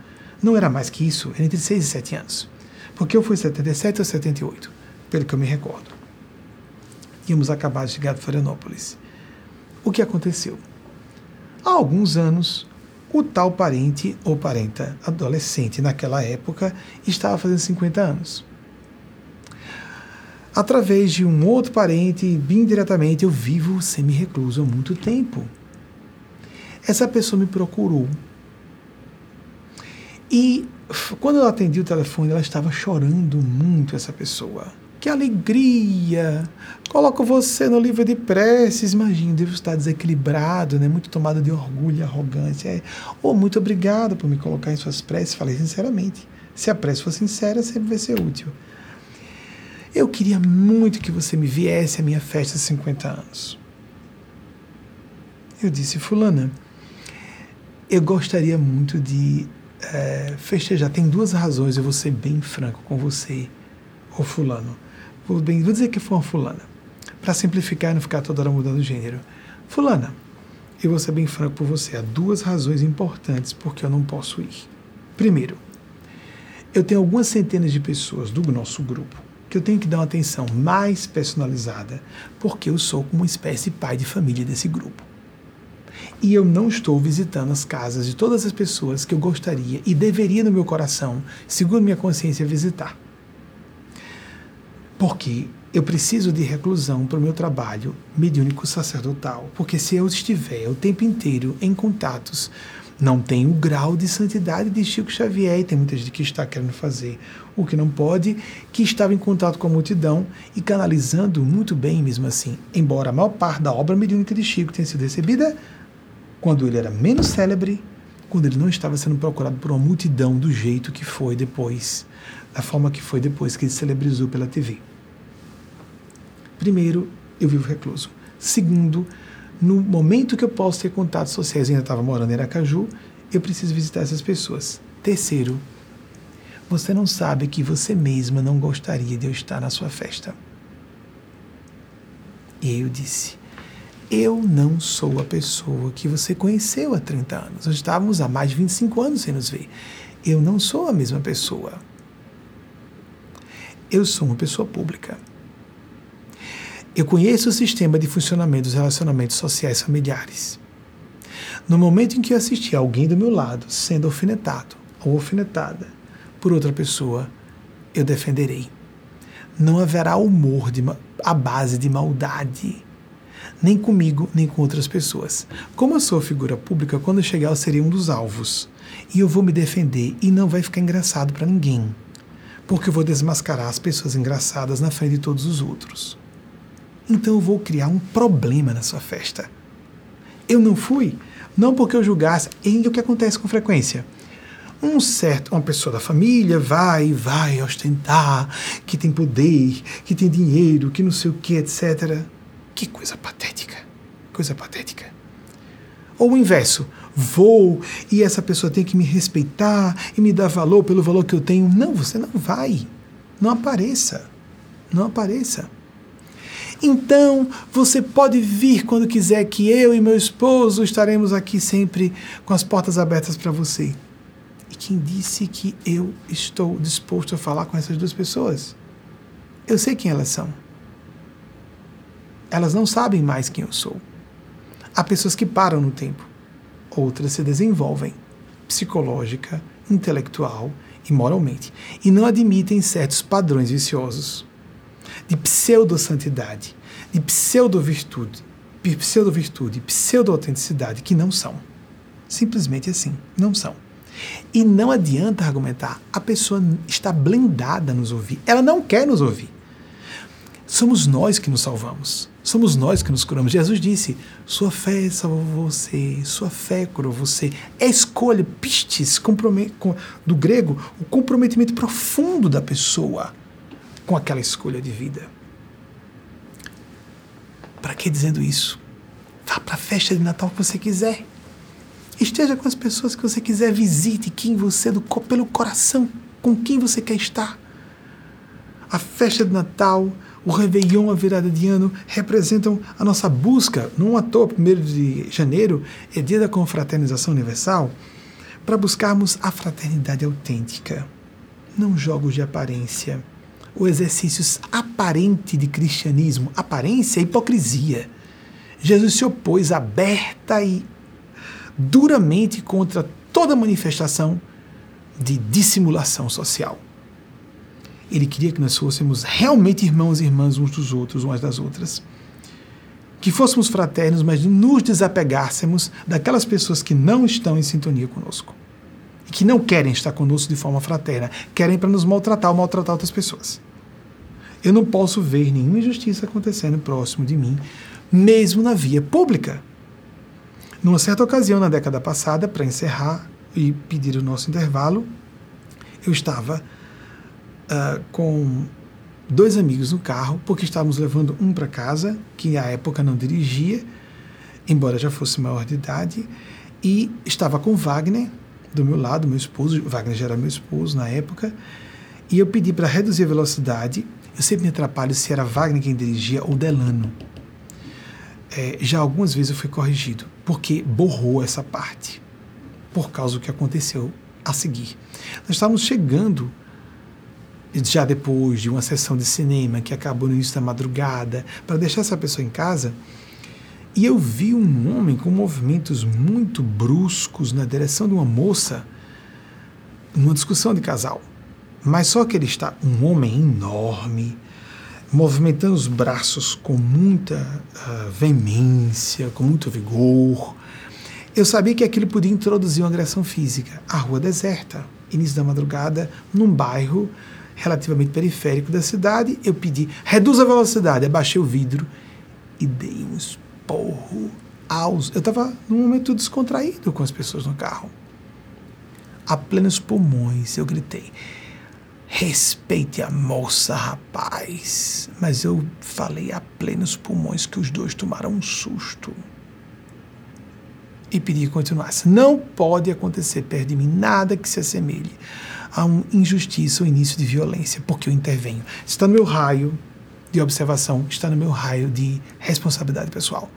S1: Não era mais que isso, era entre seis e sete anos. Porque eu fui 77 ou 78 pelo que eu me recordo. Íamos acabar de chegar de Florianópolis. O que aconteceu? Há alguns anos, o tal parente ou parenta adolescente naquela época estava fazendo 50 anos. Através de um outro parente, bem diretamente, eu vivo semi-recluso há muito tempo. Essa pessoa me procurou E quando eu atendi o telefone, ela estava chorando muito, essa pessoa. Que alegria! Coloco você no livro de preces. Imagina, devo estar desequilibrado, né? muito tomado de orgulho arrogância. É, oh, muito obrigado por me colocar em suas preces. Falei sinceramente. Se a prece for sincera, sempre vai ser útil. Eu queria muito que você me viesse à minha festa de 50 anos. Eu disse, Fulana, eu gostaria muito de é, festejar. Tem duas razões, eu vou ser bem franco com você, ô Fulano. Vou, bem, vou dizer que foi uma Fulana, para simplificar e não ficar toda hora mudando o gênero. Fulana, eu vou ser bem franco com você. Há duas razões importantes porque eu não posso ir. Primeiro, eu tenho algumas centenas de pessoas do nosso grupo que eu tenho que dar uma atenção mais personalizada, porque eu sou como uma espécie de pai de família desse grupo. E eu não estou visitando as casas de todas as pessoas que eu gostaria e deveria no meu coração, segundo minha consciência, visitar. Porque eu preciso de reclusão para o meu trabalho mediúnico sacerdotal, porque se eu estiver o tempo inteiro em contatos não tem o grau de santidade de Chico Xavier, e tem muita gente que está querendo fazer o que não pode, que estava em contato com a multidão e canalizando muito bem mesmo assim, embora a maior parte da obra mediúnica de Chico tenha sido recebida quando ele era menos célebre, quando ele não estava sendo procurado por uma multidão do jeito que foi depois, da forma que foi depois que ele celebrizou pela TV. Primeiro, eu vivo recluso. Segundo, no momento que eu posso ter contatos sociais, ainda estava morando em Aracaju, eu preciso visitar essas pessoas. Terceiro, você não sabe que você mesma não gostaria de eu estar na sua festa. E eu disse: Eu não sou a pessoa que você conheceu há 30 anos. Nós estávamos há mais de 25 anos sem nos ver. Eu não sou a mesma pessoa. Eu sou uma pessoa pública. Eu conheço o sistema de funcionamento dos relacionamentos sociais familiares. No momento em que eu assisti alguém do meu lado sendo alfinetado ou alfinetada por outra pessoa, eu defenderei. Não haverá humor de, à base de maldade, nem comigo, nem com outras pessoas. Como eu sou figura pública, quando eu chegar eu um dos alvos. E eu vou me defender e não vai ficar engraçado para ninguém. Porque eu vou desmascarar as pessoas engraçadas na frente de todos os outros então eu vou criar um problema na sua festa. Eu não fui, não porque eu julgasse, e o que acontece com frequência? Um certo, uma pessoa da família vai, vai ostentar que tem poder, que tem dinheiro, que não sei o que, etc. Que coisa patética, coisa patética. Ou o inverso, vou e essa pessoa tem que me respeitar e me dar valor pelo valor que eu tenho. Não, você não vai. Não apareça. Não apareça. Então, você pode vir quando quiser, que eu e meu esposo estaremos aqui sempre com as portas abertas para você. E quem disse que eu estou disposto a falar com essas duas pessoas? Eu sei quem elas são. Elas não sabem mais quem eu sou. Há pessoas que param no tempo, outras se desenvolvem psicológica, intelectual e moralmente, e não admitem certos padrões viciosos de pseudo-santidade, de pseudo-virtude, pseudo-virtude, pseudo-autenticidade, que não são. Simplesmente assim, não são. E não adianta argumentar, a pessoa está blindada a nos ouvir, ela não quer nos ouvir. Somos nós que nos salvamos, somos nós que nos curamos. Jesus disse: Sua fé salvou você, sua fé curou você. É escolha, pistes, do grego, o comprometimento profundo da pessoa com aquela escolha de vida. Para que dizendo isso? Vá para a festa de Natal que você quiser. Esteja com as pessoas que você quiser, visite quem você, do, pelo coração, com quem você quer estar. A festa de Natal, o Réveillon, a virada de ano, representam a nossa busca, não à toa, 1 de janeiro é dia da confraternização universal, para buscarmos a fraternidade autêntica, não jogos de aparência o exercício aparente de cristianismo. Aparência é hipocrisia. Jesus se opôs aberta e duramente contra toda manifestação de dissimulação social. Ele queria que nós fôssemos realmente irmãos e irmãs uns dos outros, umas das outras. Que fôssemos fraternos, mas nos desapegássemos daquelas pessoas que não estão em sintonia conosco. Que não querem estar conosco de forma fraterna, querem para nos maltratar ou maltratar outras pessoas. Eu não posso ver nenhuma injustiça acontecendo próximo de mim, mesmo na via pública. Numa certa ocasião, na década passada, para encerrar e pedir o nosso intervalo, eu estava uh, com dois amigos no carro, porque estávamos levando um para casa, que à época não dirigia, embora já fosse maior de idade, e estava com Wagner do meu lado, meu esposo, Wagner já era meu esposo na época, e eu pedi para reduzir a velocidade. Eu sempre me atrapalho se era Wagner quem dirigia ou Delano. É, já algumas vezes eu fui corrigido, porque borrou essa parte, por causa do que aconteceu a seguir. Nós estávamos chegando, já depois de uma sessão de cinema que acabou no início da madrugada, para deixar essa pessoa em casa, e eu vi um homem com movimentos muito bruscos na direção de uma moça, numa discussão de casal. Mas só que ele está um homem enorme, movimentando os braços com muita uh, veemência, com muito vigor. Eu sabia que aquilo podia introduzir uma agressão física. A rua deserta, início da madrugada, num bairro relativamente periférico da cidade, eu pedi, reduz a velocidade, abaixei o vidro e dei um esporro aos. Eu estava num momento descontraído com as pessoas no carro. A plenos pulmões, eu gritei Respeite a moça, rapaz. Mas eu falei a plenos pulmões que os dois tomaram um susto. E pedi que continuasse. Não pode acontecer perto de mim nada que se assemelhe a uma injustiça ou início de violência, porque eu intervenho. Está no meu raio de observação, está no meu raio de responsabilidade pessoal.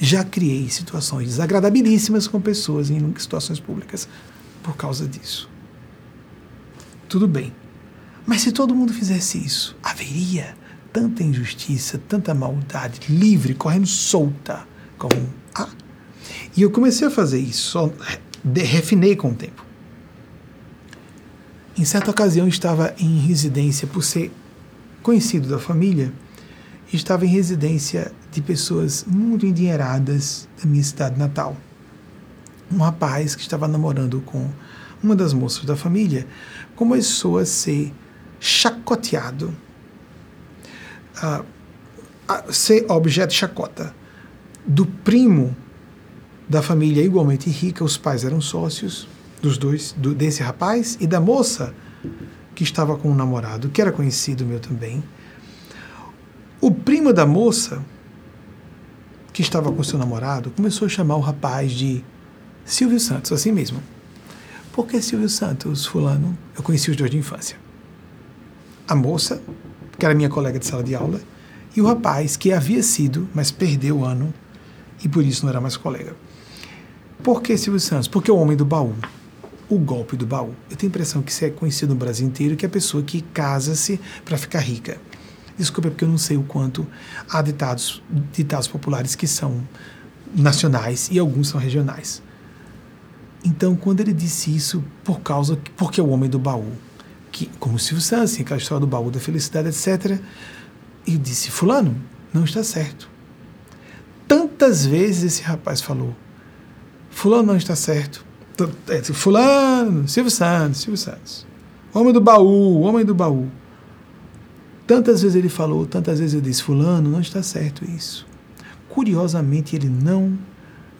S1: Já criei situações desagradabilíssimas com pessoas em situações públicas por causa disso. Tudo bem mas se todo mundo fizesse isso, haveria tanta injustiça, tanta maldade livre, correndo solta, como há. E eu comecei a fazer isso, só refinei com o tempo. Em certa ocasião, estava em residência, por ser conhecido da família, estava em residência de pessoas muito endinheiradas da minha cidade natal. Um rapaz que estava namorando com uma das moças da família começou a ser chacoteado, a, a ser objeto de chacota do primo da família igualmente rica, os pais eram sócios dos dois, do, desse rapaz e da moça que estava com um namorado, que era conhecido meu também. O primo da moça, que estava com seu namorado, começou a chamar o rapaz de Silvio Santos, assim mesmo. Por que Silvio Santos, fulano? Eu conheci os dois de infância a moça, que era minha colega de sala de aula, e o rapaz, que havia sido, mas perdeu o ano e por isso não era mais colega. Por que Silvio Santos? Porque o homem do baú, o golpe do baú. Eu tenho a impressão que isso é conhecido no Brasil inteiro, que é a pessoa que casa-se para ficar rica. Desculpa, é porque eu não sei o quanto há ditados, ditados populares que são nacionais e alguns são regionais. Então, quando ele disse isso, por causa, porque é o homem do baú, que, como Silvio Santos, aquela história do baú da felicidade, etc. E disse: Fulano, não está certo. Tantas vezes esse rapaz falou: Fulano não está certo. É, fulano, Silvio Santos, Silvio Santos. Homem do baú, homem do baú. Tantas vezes ele falou, tantas vezes eu disse: Fulano, não está certo isso. Curiosamente, ele não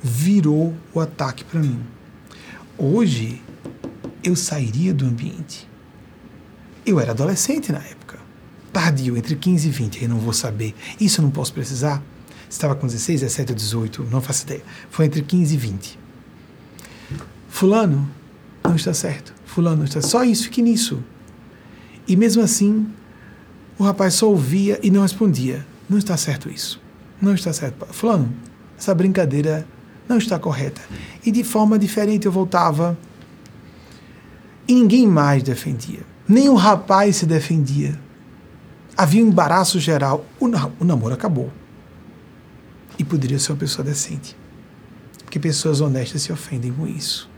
S1: virou o ataque para mim. Hoje, eu sairia do ambiente eu era adolescente na época. Tardio, entre 15 e 20, aí não vou saber. Isso eu não posso precisar. Estava com 16, 17 ou 18, não faço ideia. Foi entre 15 e 20. Fulano não está certo. Fulano não está Só isso, fique nisso. E mesmo assim, o rapaz só ouvia e não respondia. Não está certo isso. Não está certo. Fulano, essa brincadeira não está correta. E de forma diferente eu voltava. E ninguém mais defendia. Nem o rapaz se defendia. Havia um embaraço geral. O, o namoro acabou. E poderia ser uma pessoa decente. Porque pessoas honestas se ofendem com isso.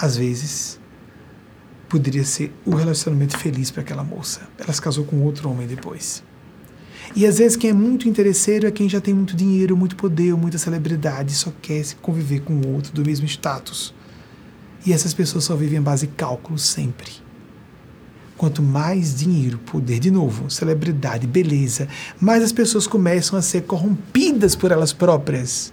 S1: Às vezes, poderia ser o relacionamento feliz para aquela moça. Ela se casou com outro homem depois. E às vezes quem é muito interesseiro é quem já tem muito dinheiro, muito poder, muita celebridade, só quer se conviver com outro do mesmo status E essas pessoas só vivem em base de cálculo sempre. Quanto mais dinheiro, poder, de novo, celebridade, beleza, mais as pessoas começam a ser corrompidas por elas próprias.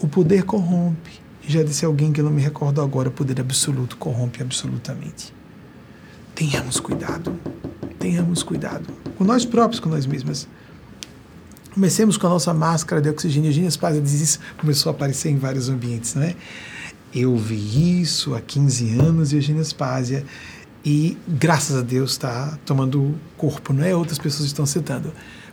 S1: O poder corrompe. Já disse alguém que eu não me recordo agora, poder absoluto corrompe absolutamente. Tenhamos cuidado. Tenhamos cuidado. Com nós próprios, com nós mesmas. Comecemos com a nossa máscara de oxigênio. Eugênia Spazia diz isso, começou a aparecer em vários ambientes, não é? Eu vi isso há 15 anos, Eugênia Spazia, e graças a Deus está tomando corpo, não é? Outras pessoas estão citando.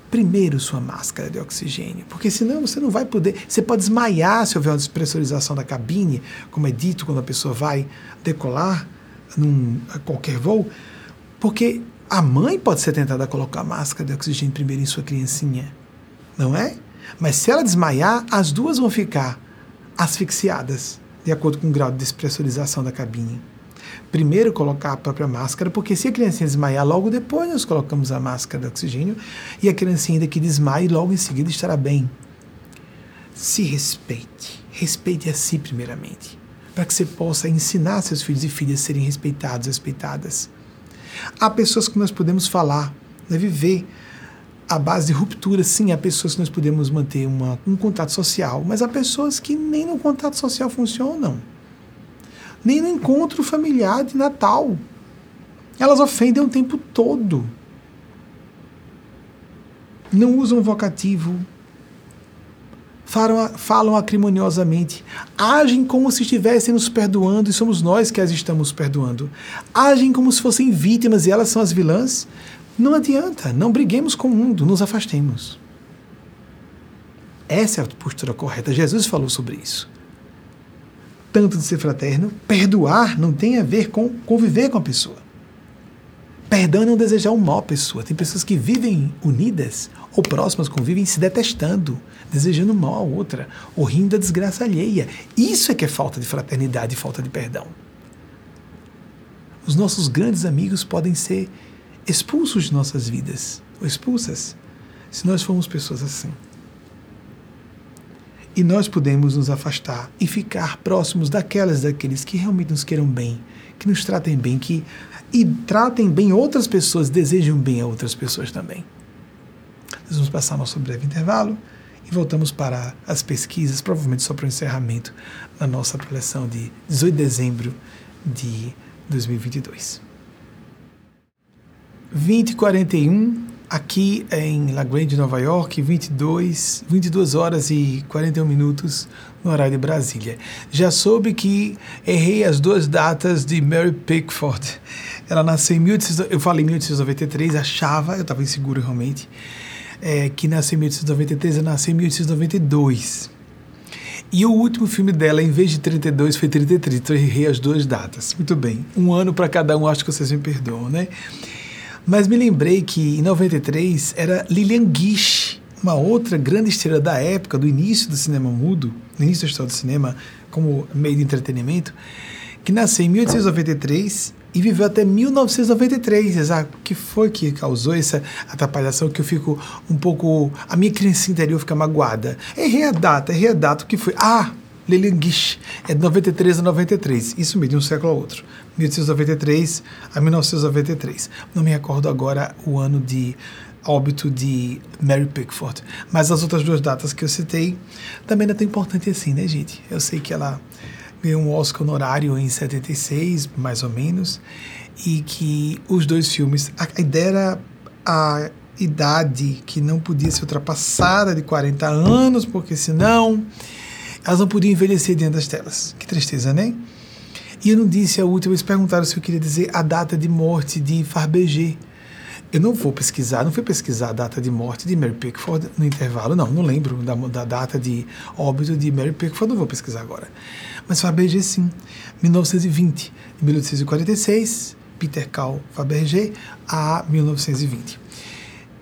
S1: Primeiro, sua máscara de oxigênio, porque senão você não vai poder. Você pode desmaiar se houver uma despressurização da cabine, como é dito quando a pessoa vai decolar num qualquer voo, porque a mãe pode ser tentada a colocar a máscara de oxigênio primeiro em sua criancinha, não é? Mas se ela desmaiar, as duas vão ficar asfixiadas, de acordo com o grau de despressurização da cabine. Primeiro colocar a própria máscara, porque se a criancinha desmaiar, logo depois nós colocamos a máscara de oxigênio e a criancinha ainda que desmaie, logo em seguida estará bem. Se respeite, respeite a si primeiramente, para que você possa ensinar seus filhos e filhas a serem respeitados, respeitadas. Há pessoas que nós podemos falar, né, viver a base de ruptura, sim, há pessoas que nós podemos manter uma, um contato social, mas há pessoas que nem no contato social funcionam, nem no encontro familiar de Natal. Elas ofendem o tempo todo. Não usam vocativo, falam, falam acrimoniosamente, agem como se estivessem nos perdoando e somos nós que as estamos perdoando. Agem como se fossem vítimas e elas são as vilãs. Não adianta, não briguemos com o mundo, nos afastemos. Essa é a postura correta. Jesus falou sobre isso. Tanto de ser fraterno, perdoar não tem a ver com conviver com a pessoa. Perdão é não desejar o mal à pessoa. Tem pessoas que vivem unidas ou próximas, convivem se detestando, desejando mal a outra, ou rindo da desgraça alheia. Isso é que é falta de fraternidade e falta de perdão. Os nossos grandes amigos podem ser expulsos de nossas vidas, ou expulsas, se nós formos pessoas assim. E nós podemos nos afastar e ficar próximos daquelas, daqueles que realmente nos queiram bem, que nos tratem bem, que e tratem bem outras pessoas, desejam bem a outras pessoas também. Nós vamos passar nosso breve intervalo e voltamos para as pesquisas, provavelmente só para o encerramento da nossa preleção de 18 de dezembro de 2022. 2041, aqui em La Grande, Nova York, 22, 22 horas e 41 minutos no horário de Brasília. Já soube que errei as duas datas de Mary Pickford. Ela nasceu em 18, eu falei 1893, achava, eu estava inseguro realmente, é, que nasceu em 1893, ela nasceu em 1892. E o último filme dela, em vez de 32, foi 33. Então eu errei as duas datas. Muito bem. Um ano para cada um, acho que vocês me perdoam, né? Mas me lembrei que em 93 era Lilian Gish, uma outra grande estrela da época, do início do cinema mudo, no início da história do cinema, como meio de entretenimento, que nasceu em 1893 e viveu até 1993, exato. O que foi que causou essa atrapalhação que eu fico um pouco. A minha criança interior fica magoada. Errei a data, errei a data. O que foi? Ah, Lilian é de 93 a 93. Isso mesmo, de um século a outro. 1893 a 1993. Não me recordo agora o ano de óbito de Mary Pickford. Mas as outras duas datas que eu citei também não é tão importante assim, né, gente? Eu sei que ela ganhou um Oscar honorário em 76, mais ou menos, e que os dois filmes, a ideia era a idade que não podia ser ultrapassada de 40 anos, porque senão elas não podiam envelhecer dentro das telas. Que tristeza, né? E eu não disse a última, eles perguntaram se eu queria dizer a data de morte de Farbeger. Eu não vou pesquisar, não fui pesquisar a data de morte de Mary Pickford no intervalo, não, não lembro da, da data de óbito de Mary Pickford, não vou pesquisar agora. Mas Fabergé sim, 1920, 1846, Peter Carl Fabergé a 1920.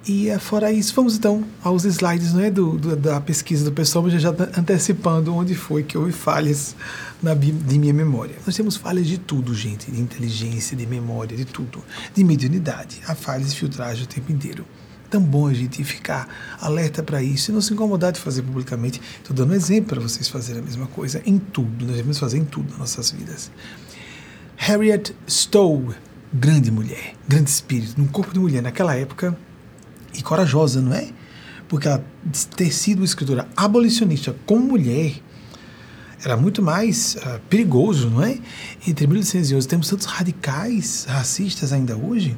S1: E é, fora isso, vamos então aos slides não é, do, do da pesquisa do pessoal, mas já antecipando onde foi que houve falhas na, de minha memória. Nós temos falhas de tudo, gente, de inteligência, de memória, de tudo, de mediunidade. Há falhas de filtragem o tempo inteiro. Tão bom a gente ficar alerta para isso e não se incomodar de fazer publicamente. Estou dando um exemplo para vocês fazerem a mesma coisa em tudo. Nós devemos fazer em tudo nas nossas vidas. Harriet Stowe, grande mulher, grande espírito, num corpo de mulher naquela época e corajosa, não é? Porque ela ter sido uma escritora abolicionista como mulher era muito mais uh, perigoso, não é? Entre 1811 temos tantos radicais racistas ainda hoje.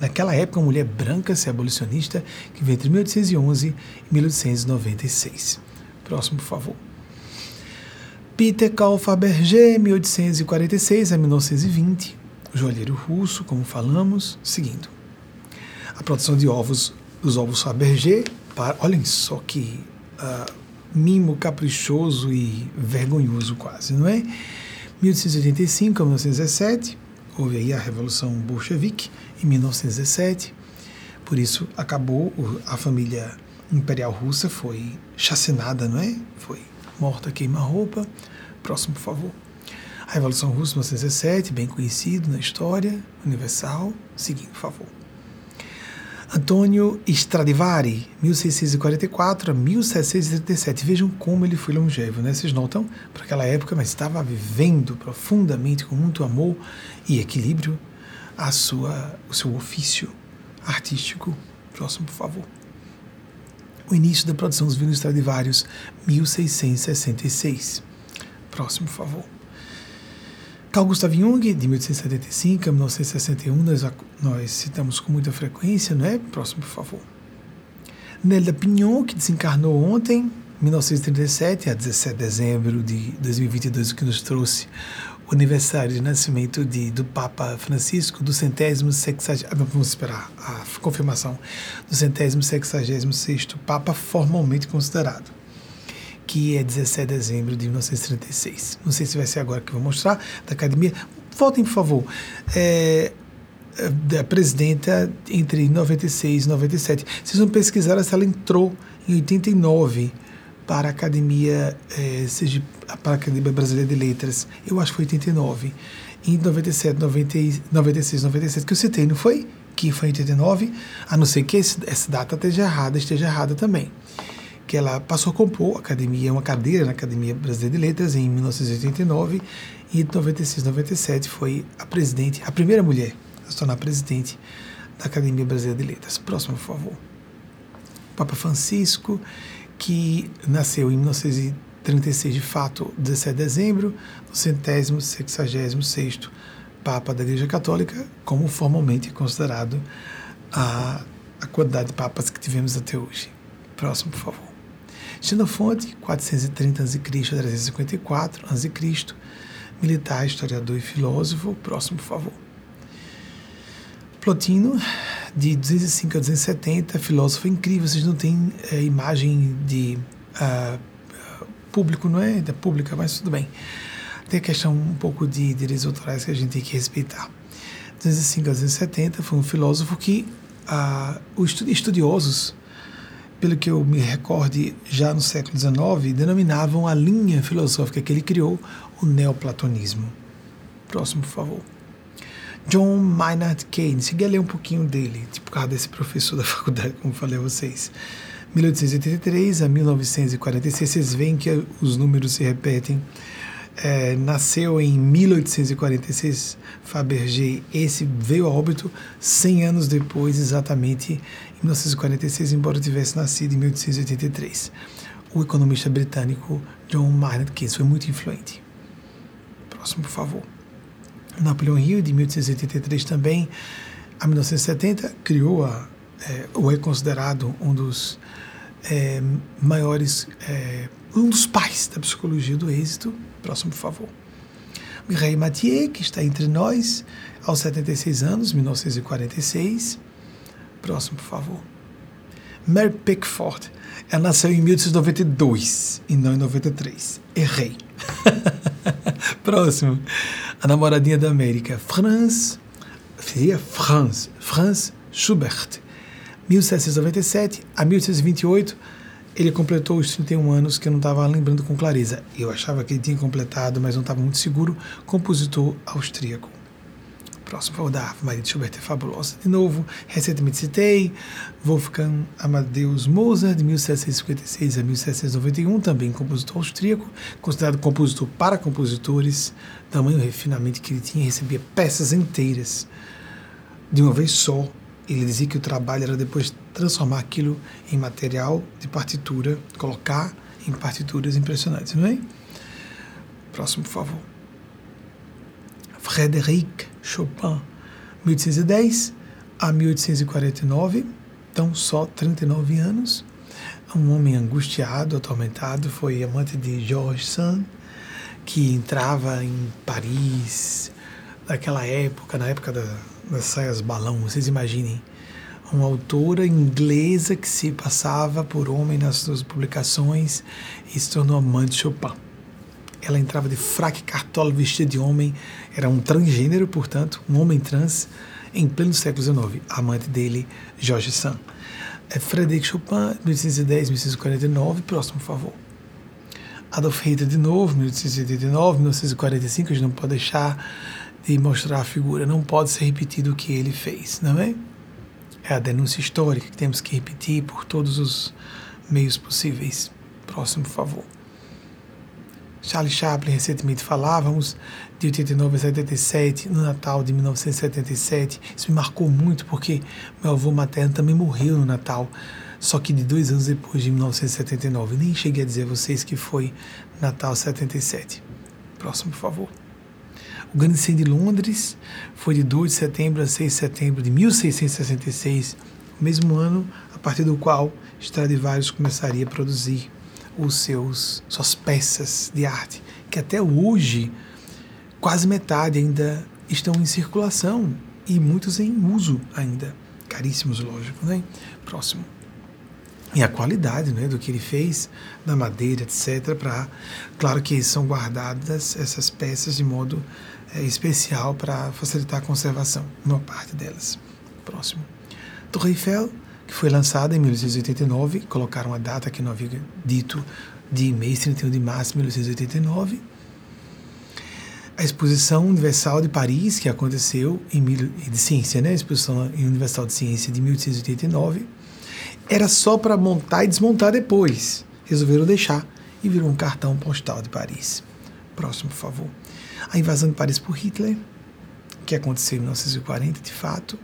S1: Naquela época, uma mulher branca ser abolicionista que veio entre 1811 e 1896. Próximo, por favor. Peter Karl Fabergé, 1846 a 1920, joalheiro russo, como falamos, seguindo. A produção de ovos, dos ovos Fabergé, para, olhem só que uh, mimo caprichoso e vergonhoso quase, não é? 1885 a 1917, houve aí a Revolução Bolchevique, em 1917, por isso acabou, a família imperial russa foi chacinada, não é? Foi morta queima-roupa. Próximo, por favor. A Revolução Russa, 1917, bem conhecido na história universal. Seguindo, por favor. Antônio Stradivari, 1644 a 1737. Vejam como ele foi longevo, né? Vocês notam? Para aquela época, mas estava vivendo profundamente, com muito amor e equilíbrio, a sua, o seu ofício artístico. Próximo, por favor o início da produção dos vinos Stradivarius, 1666. Próximo, por favor. Carl Gustav Jung, de 1875 a 1961, nós, nós citamos com muita frequência, não é? Próximo, por favor. Nelda Pignon, que desencarnou ontem, 1937 a 17 de dezembro de 2022, o que nos trouxe o aniversário de nascimento de, do Papa Francisco, do centésimo sexagésimo, ah, vamos esperar a confirmação, do centésimo sexagésimo sexto Papa formalmente considerado, que é 17 de dezembro de 1936. Não sei se vai ser agora que eu vou mostrar, da Academia. Voltem, por favor. É, é da presidenta entre 96 e 97. Vocês vão pesquisar se ela entrou em 89 para a Academia, é, seja, para a Academia Brasileira de Letras, eu acho que foi 89. Em 97, 90, 96, 97, que eu citei, não foi? Que foi em 89, a não ser que esse, essa data esteja errada, esteja errada também. Que ela passou a compor academia, uma cadeira na Academia Brasileira de Letras em 1989 e em 96, 97 foi a presidente, a primeira mulher a se tornar presidente da Academia Brasileira de Letras. Próximo, por favor. Papa Francisco que nasceu em 1936, de fato, 17 de dezembro, no centésimo sexagésimo sexto Papa da Igreja Católica, como formalmente considerado a, a quantidade de papas que tivemos até hoje. Próximo, por favor. Xenofonte, 430 a.C. a 354 a.C., militar, historiador e filósofo. Próximo, por favor. Plotino, de 205 a 270, filósofo incrível, vocês não têm é, imagem de uh, público, não é? Da pública, mas tudo bem. Tem a questão um pouco de direitos autorais que a gente tem que respeitar. 205 a 270 foi um filósofo que uh, os estudiosos, pelo que eu me recorde, já no século XIX, denominavam a linha filosófica que ele criou o neoplatonismo. Próximo, por favor. John Maynard Keynes. Cheguei a ler um pouquinho dele, tipo, causa desse professor da faculdade, como falei a vocês. 1883 a 1946, vocês veem que os números se repetem. É, nasceu em 1846, Fabergé. Esse veio a óbito 100 anos depois, exatamente em 1946, embora tivesse nascido em 1883. O economista britânico John Maynard Keynes foi muito influente. Próximo, por favor. Napoleão Hill, de 1883 também a 1970, criou a, é, ou é considerado um dos é, maiores, é, um dos pais da psicologia do êxito. Próximo, por favor. Mireille Mathieu, que está entre nós, aos 76 anos, 1946. Próximo, por favor. Mary Pickford, ela nasceu em 1892 e não em 93. Errei. Próximo a namoradinha da América, Franz, seria Franz, Franz Schubert, 1797 a 1828, ele completou os 31 anos que eu não estava lembrando com clareza. Eu achava que ele tinha completado, mas não estava muito seguro. Compositor austríaco. Próximo, vou dar Maria de Schubert é fabulosa. De novo, recentemente citei Wolfgang Amadeus Mozart, de 1756 a 1791, também compositor austríaco, considerado compositor para compositores, tamanho refinamento que ele tinha, recebia peças inteiras de uma vez só. Ele dizia que o trabalho era depois transformar aquilo em material de partitura, colocar em partituras impressionantes, não é? Próximo, por favor. Frédéric Chopin, 1810 a 1849, então só 39 anos. Um homem angustiado, atormentado, foi amante de Georges Sand, que entrava em Paris, naquela época, na época da, das saias balão, vocês imaginem, uma autora inglesa que se passava por homem nas suas publicações e se tornou amante de Chopin. Ela entrava de fraque cartola vestida de homem, era um transgênero, portanto, um homem trans, em pleno século XIX, amante dele, Jorge Sand. É Frederic Chopin, 1810-1849, próximo, favor. Adolf Hitler de novo, 1889, 1945, a gente não pode deixar de mostrar a figura, não pode ser repetido o que ele fez, não é? É a denúncia histórica que temos que repetir por todos os meios possíveis. Próximo, por favor. Charlie Chaplin, recentemente falávamos, de 89 a 77, no Natal de 1977. Isso me marcou muito porque meu avô materno também morreu no Natal, só que de dois anos depois, de 1979. Nem cheguei a dizer a vocês que foi Natal 77. Próximo, por favor. O grande incêndio de Londres foi de 2 de setembro a 6 de setembro de 1666, o mesmo ano a partir do qual Stradivarius começaria a produzir os seus suas peças de arte, que até hoje quase metade ainda estão em circulação e muitos em uso ainda, caríssimos, lógico, né? Próximo. E a qualidade né, do que ele fez, da madeira, etc. Para, claro que são guardadas essas peças de modo é, especial para facilitar a conservação, uma parte delas. Próximo. Torre Eiffel que foi lançada em 1889, colocaram a data que não havia dito de mês 31 de março de 1889. A Exposição Universal de Paris, que aconteceu em de ciência, né? A Exposição Universal de Ciência de 1889, era só para montar e desmontar depois. Resolveram deixar e virou um cartão postal de Paris. Próximo, por favor. A invasão de Paris por Hitler, que aconteceu em 1940, de fato.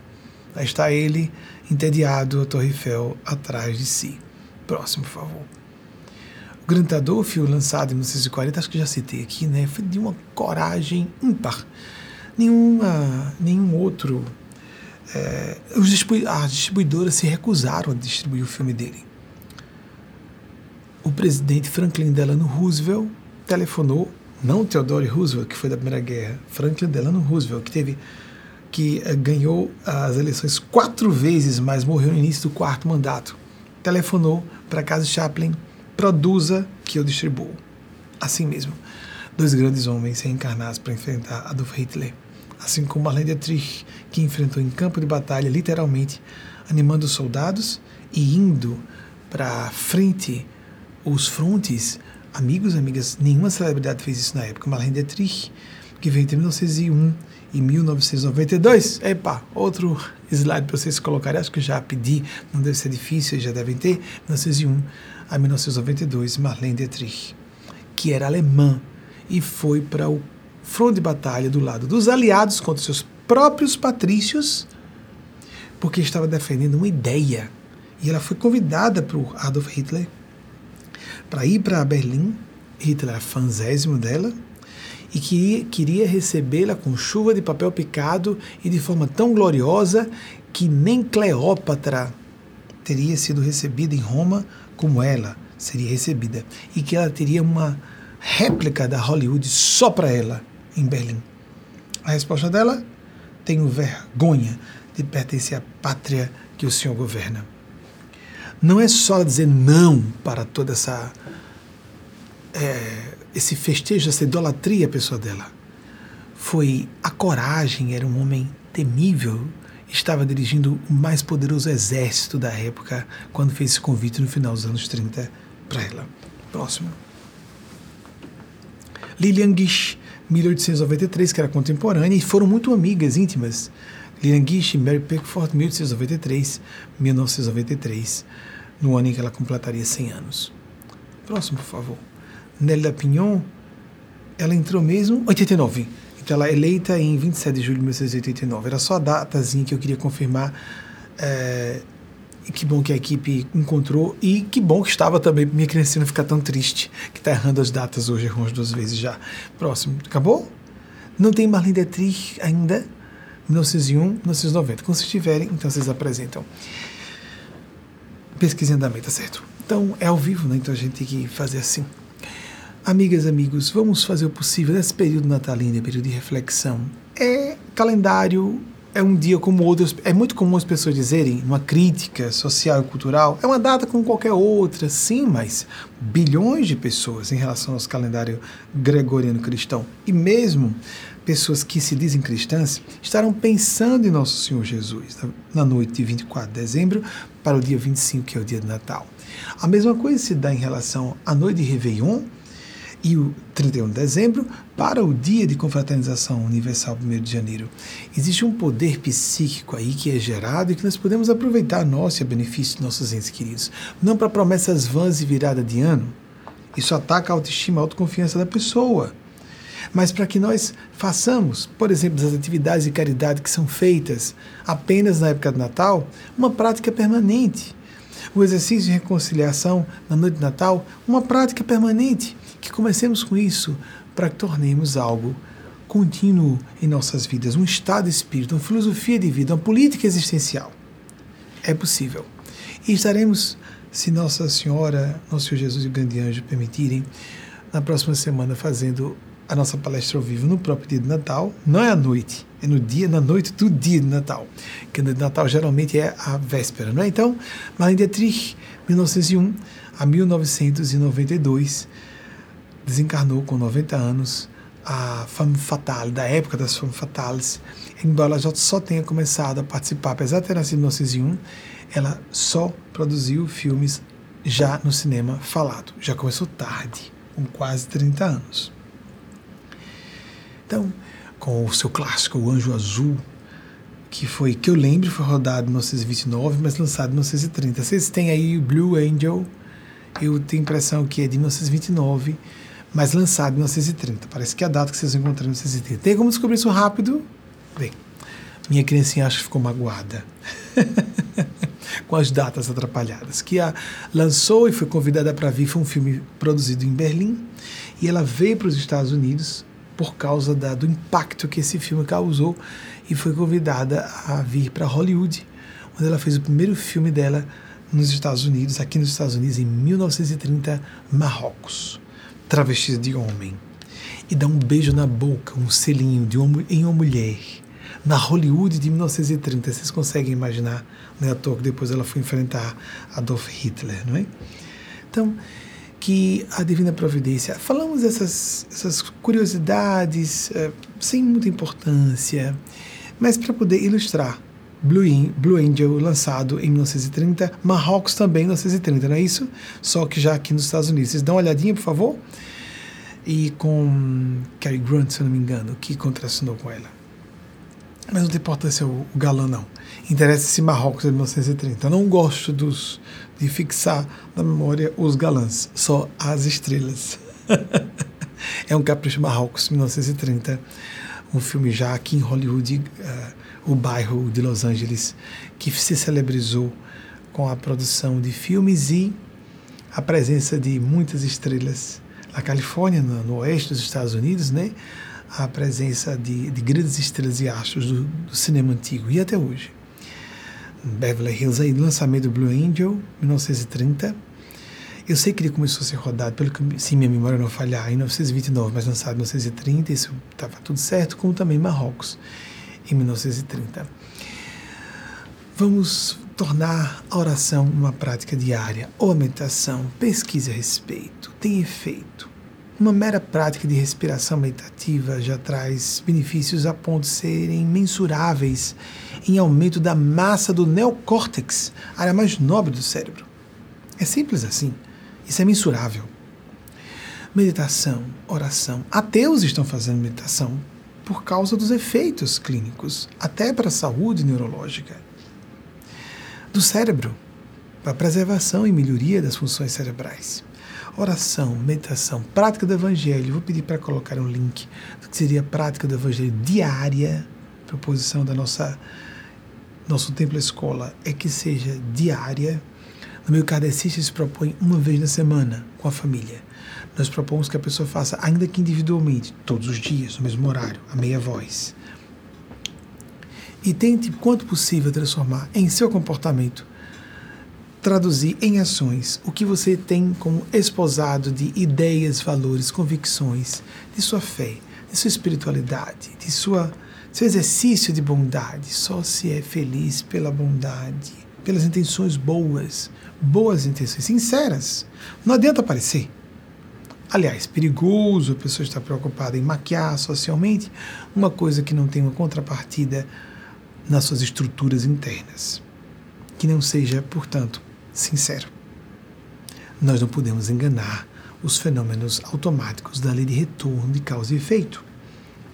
S1: Aí está ele, entediado, a Torre Eiffel atrás de si. Próximo, por favor. O Grande Adolfo, lançado em 1940, acho que já citei aqui, né? Foi de uma coragem ímpar. Nenhuma, nenhum outro. É, os distribu as distribuidoras se recusaram a distribuir o filme dele. O presidente Franklin Delano Roosevelt telefonou, não Theodore Roosevelt, que foi da Primeira Guerra, Franklin Delano Roosevelt, que teve que eh, ganhou as eleições quatro vezes, mas morreu no início do quarto mandato. Telefonou para casa Chaplin, produza que eu distribuo. Assim mesmo, dois grandes homens reencarnados para enfrentar Adolf Hitler, assim como Marlene Dietrich, que enfrentou em campo de batalha, literalmente, animando os soldados e indo para frente os frontes. Amigos, amigas, nenhuma celebridade fez isso na época. Marlene Dietrich, que veio entre 1901 em 1992. Epa, outro slide para vocês colocarem, acho que já pedi, não deve ser difícil, já devem ter. 1901 a 1992, Marlene Dietrich, que era alemã e foi para o front de batalha do lado dos aliados contra seus próprios patrícios, porque estava defendendo uma ideia. E ela foi convidada por Adolf Hitler para ir para Berlim. Hitler era fanzésimo dela, e que queria recebê-la com chuva de papel picado e de forma tão gloriosa que nem Cleópatra teria sido recebida em Roma como ela seria recebida e que ela teria uma réplica da Hollywood só para ela em Berlim. A resposta dela: tenho vergonha de pertencer à pátria que o senhor governa. Não é só dizer não para toda essa é, esse festejo, essa idolatria pessoa dela. Foi a coragem, era um homem temível, estava dirigindo o mais poderoso exército da época quando fez esse convite no final dos anos 30 para ela. Próximo. Lilian Gish, 1893, que era contemporânea, e foram muito amigas íntimas. Lilian Gish e Mary Pickford, 1893, 1993, no ano em que ela completaria 100 anos. Próximo, por favor. Nélia Pignon, ela entrou mesmo 89. Então ela é eleita em 27 de julho de 1989. Era só a datazinha que eu queria confirmar. É, que bom que a equipe encontrou e que bom que estava também minha criança não ficar tão triste que está errando as datas hoje, errou umas duas vezes já. Próximo, acabou? Não tem Marlene Dietrich ainda? 1901, 1990. Quando vocês tiverem, então vocês apresentam. Pesquisa em andamento, tá certo? Então é ao vivo, né? Então a gente tem que fazer assim. Amigas, amigos, vamos fazer o possível nesse período natalino, período de reflexão. É calendário, é um dia como outros. É muito comum as pessoas dizerem, uma crítica social e cultural, é uma data como qualquer outra, sim, mas bilhões de pessoas em relação ao calendário gregoriano cristão. E mesmo pessoas que se dizem cristãs estarão pensando em Nosso Senhor Jesus na noite de 24 de dezembro para o dia 25, que é o dia de Natal. A mesma coisa se dá em relação à noite de Réveillon e o 31 de dezembro para o dia de confraternização universal 1 de janeiro. Existe um poder psíquico aí que é gerado e que nós podemos aproveitar nosso e a benefício de nossos entes queridos. Não para promessas vãs e virada de ano. Isso ataca a autoestima, a autoconfiança da pessoa. Mas para que nós façamos, por exemplo, as atividades de caridade que são feitas apenas na época do Natal, uma prática permanente o exercício de reconciliação na noite de Natal, uma prática permanente. Que comecemos com isso para que tornemos algo contínuo em nossas vidas, um estado de espírito, uma filosofia de vida, uma política existencial. É possível. E estaremos, se Nossa Senhora, Nosso Senhor Jesus e o Grande Anjo permitirem, na próxima semana fazendo a nossa palestra ao vivo no próprio dia de Natal, não é à noite, é no dia, na noite do dia de Natal, que no Natal geralmente é a véspera, não é? Então, Marlene Dietrich, 1901 a 1992, desencarnou com 90 anos, a femme fatale, da época das femmes fatales, embora ela só tenha começado a participar, apesar de ter nascido em 1901, ela só produziu filmes já no cinema falado, já começou tarde, com quase 30 anos. Então, com o seu clássico O Anjo Azul, que foi, que eu lembro, foi rodado em 1929, mas lançado em 1930. Vocês têm aí o Blue Angel, eu tenho a impressão que é de 1929, mas lançado em 1930. Parece que é a data que vocês encontraram em 1930. Tem como descobrir isso rápido? Bem, minha criancinha acho que ficou magoada. com as datas atrapalhadas. Que a lançou e foi convidada para vir, foi um filme produzido em Berlim, e ela veio para os Estados Unidos por causa da, do impacto que esse filme causou e foi convidada a vir para Hollywood, onde ela fez o primeiro filme dela nos Estados Unidos, aqui nos Estados Unidos, em 1930, Marrocos, travestida de homem. E dá um beijo na boca, um selinho de uma, em uma mulher. Na Hollywood de 1930, vocês conseguem imaginar, não é à toa que depois ela foi enfrentar Adolf Hitler, não é? Então, que a Divina Providência. Falamos essas, essas curiosidades é, sem muita importância, mas para poder ilustrar. Blue, Blue Angel, lançado em 1930, Marrocos também em 1930, não é isso? Só que já aqui nos Estados Unidos. Vocês dão uma olhadinha, por favor? E com Cary Grant, se eu não me engano, que contracenou com ela. Mas não tem importância o, o galã, não. Interessa-se Marrocos de 1930. Eu não gosto dos, de fixar na memória os galãs, só as estrelas. é um capricho Marrocos, 1930. Um filme já aqui em Hollywood, uh, o bairro de Los Angeles, que se celebrizou com a produção de filmes e a presença de muitas estrelas. Na Califórnia, no, no oeste dos Estados Unidos, né? a presença de, de grandes estrelas e astros do, do, cinema antigo e até hoje. Beverly Hills, aí, lançamento do Blue Angel, 1930. Eu sei que ele começou a ser rodado, pelo que, se minha memória não falhar, em 1929, mas lançado em 1930, isso estava tudo certo, como também Marrocos, em 1930. Vamos tornar a oração uma prática diária ou a meditação. Pesquise a respeito, tem efeito. Uma mera prática de respiração meditativa já traz benefícios a ponto de serem mensuráveis em aumento da massa do neocórtex, área mais nobre do cérebro. É simples assim. Isso é mensurável. meditação, oração. Ateus estão fazendo meditação por causa dos efeitos clínicos, até para a saúde neurológica do cérebro, para preservação e melhoria das funções cerebrais. Oração, meditação, prática do Evangelho. Vou pedir para colocar um link do que seria a prática do Evangelho diária, proposição da nossa nosso templo escola é que seja diária. No meu kardecista se propõe uma vez na semana com a família. Nós propomos que a pessoa faça, ainda que individualmente, todos os dias, no mesmo horário, a meia voz. E tente, quanto possível, transformar em seu comportamento traduzir em ações o que você tem como esposado de ideias, valores, convicções, de sua fé, de sua espiritualidade, de sua seu exercício de bondade. Só se é feliz pela bondade, pelas intenções boas, boas intenções, sinceras. Não adianta parecer. Aliás, perigoso a pessoa estar preocupada em maquiar socialmente uma coisa que não tem uma contrapartida nas suas estruturas internas. Que não seja, portanto, sincero. Nós não podemos enganar os fenômenos automáticos da lei de retorno de causa e efeito.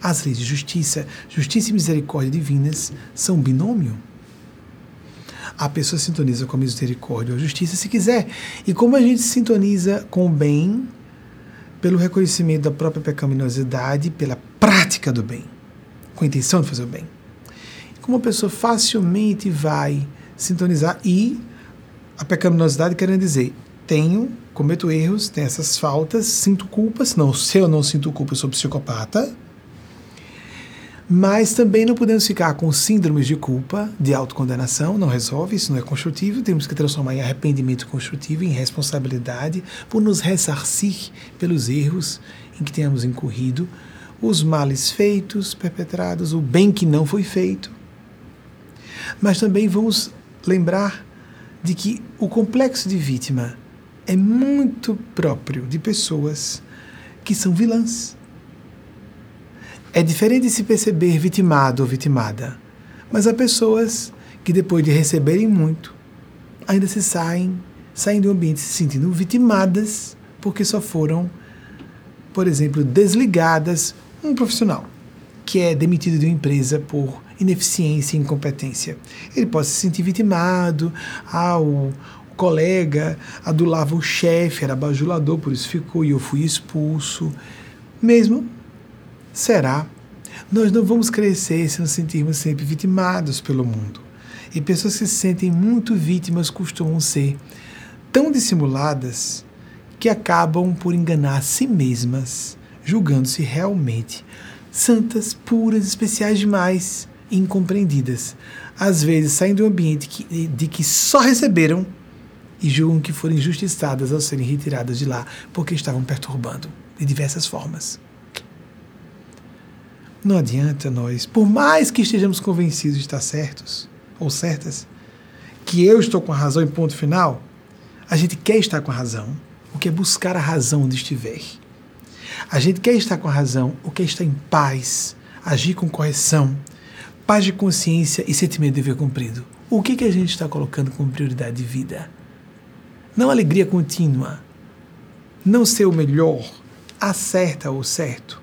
S1: As leis de justiça, justiça e misericórdia divinas são um binômio. A pessoa sintoniza com a misericórdia ou a justiça se quiser. E como a gente sintoniza com o bem, pelo reconhecimento da própria pecaminosidade, pela prática do bem, com a intenção de fazer o bem. Como a pessoa facilmente vai sintonizar e a pecaminosidade querendo dizer, tenho, cometo erros, tenho essas faltas, sinto culpa, senão se eu não sinto culpa, eu sou psicopata. Mas também não podemos ficar com síndromes de culpa, de autocondenação, não resolve, isso não é construtivo, temos que transformar em arrependimento construtivo, em responsabilidade, por nos ressarcir pelos erros em que tenhamos incorrido, os males feitos, perpetrados, o bem que não foi feito. Mas também vamos lembrar de que o complexo de vítima é muito próprio de pessoas que são vilãs. É diferente de se perceber vitimado ou vitimada, mas há pessoas que depois de receberem muito, ainda se saem, saem do ambiente se sentindo vitimadas porque só foram, por exemplo, desligadas um profissional que é demitido de uma empresa por ineficiência e incompetência. Ele pode se sentir vitimado, ah, o, colega adulava o chefe, era bajulador, por isso ficou e eu fui expulso. Mesmo será. Nós não vamos crescer se nos sentirmos sempre vitimados pelo mundo. E pessoas que se sentem muito vítimas costumam ser tão dissimuladas que acabam por enganar a si mesmas, julgando-se realmente santas, puras, especiais demais, incompreendidas. Às vezes saem do ambiente que, de que só receberam e julgam que foram injustiçadas ao serem retiradas de lá porque estavam perturbando de diversas formas. Não adianta nós, por mais que estejamos convencidos de estar certos ou certas, que eu estou com a razão em ponto final, a gente quer estar com a razão, o que é buscar a razão onde estiver. A gente quer estar com a razão, o quer estar em paz, agir com correção, paz de consciência e sentimento de dever cumprido. O que, que a gente está colocando como prioridade de vida? Não alegria contínua, não ser o melhor, acerta ou certo,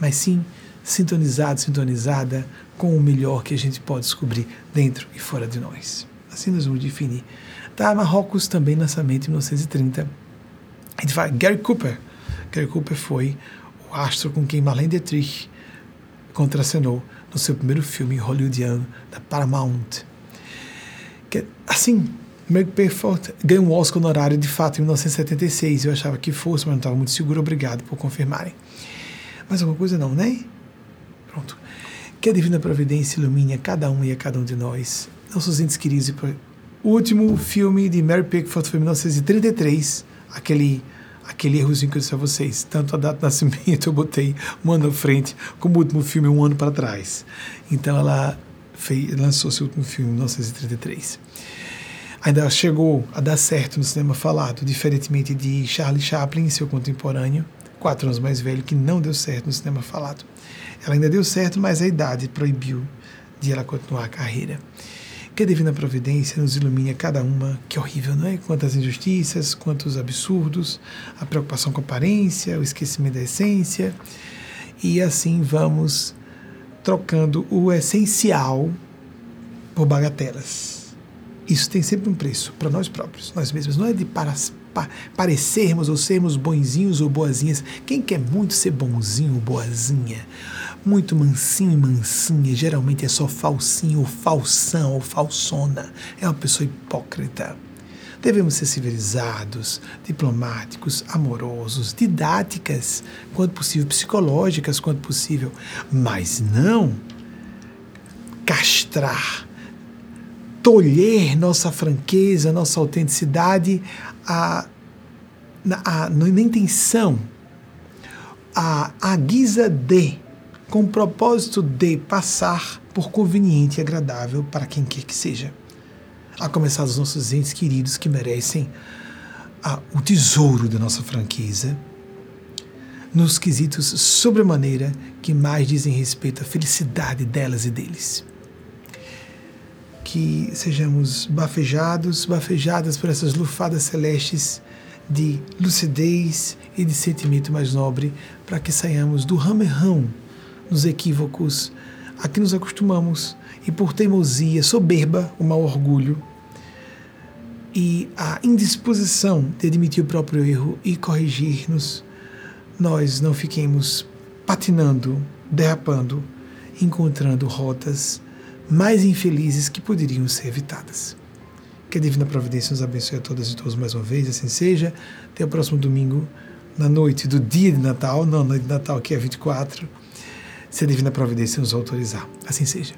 S1: mas sim sintonizado, sintonizada com o melhor que a gente pode descobrir dentro e fora de nós. Assim nós vamos definir. Tá, Marrocos também lançamento em 1930. A gente vai, Gary Cooper. Gary Cooper foi o astro com quem Marlene Dietrich contracenou no seu primeiro filme hollywoodiano da Paramount. Que, assim, Meg Perfort ganhou um Oscar honorário de fato em 1976. Eu achava que fosse, mas não estava muito seguro. Obrigado por confirmarem. Mais alguma coisa não, né? Pronto. Que a Divina Providência ilumine a cada um e a cada um de nós. Nossos entes queridos. O último filme de Mary Pickford foi em 1933. Aquele aquele errozinho que eu disse a vocês. Tanto a data de nascimento eu botei um ano à frente, como o último filme um ano para trás. Então ela fez, lançou seu último filme em 1933. Ainda chegou a dar certo no cinema falado, diferentemente de Charlie Chaplin, seu contemporâneo, quatro anos mais velho, que não deu certo no cinema falado. Ela ainda deu certo, mas a idade proibiu de ela continuar a carreira. Que a Divina Providência nos ilumine a cada uma. Que horrível, não é? Quantas injustiças, quantos absurdos, a preocupação com a aparência, o esquecimento da essência. E assim vamos trocando o essencial por bagatelas. Isso tem sempre um preço para nós próprios, nós mesmos. Não é de para, pa, parecermos ou sermos bonzinhos ou boazinhas. Quem quer muito ser bonzinho ou boazinha? Muito mansinho e mansinha, geralmente é só falsinho ou falsão ou falsona, é uma pessoa hipócrita. Devemos ser civilizados, diplomáticos, amorosos, didáticas, quanto possível, psicológicas, quanto possível, mas não castrar, tolher nossa franqueza, nossa autenticidade a, a, na intenção, a, a guisa de com o propósito de passar por conveniente e agradável para quem quer que seja. A começar dos nossos entes queridos que merecem a, o tesouro da nossa franqueza, nos quesitos sobremaneira que mais dizem respeito à felicidade delas e deles. Que sejamos bafejados, bafejadas por essas lufadas celestes de lucidez e de sentimento mais nobre, para que saiamos do ramerrão nos equívocos. A que nos acostumamos. E por teimosia, soberba, o mau orgulho. E a indisposição de admitir o próprio erro e corrigir-nos, nós não fiquemos patinando, derrapando, encontrando rotas mais infelizes que poderiam ser evitadas. Que a Divina Providência nos abençoe a todas e todos mais uma vez, assim seja. Até o próximo domingo, na noite do dia de Natal, não, noite de Natal que é 24 se a Divina Providência nos autorizar. Assim seja.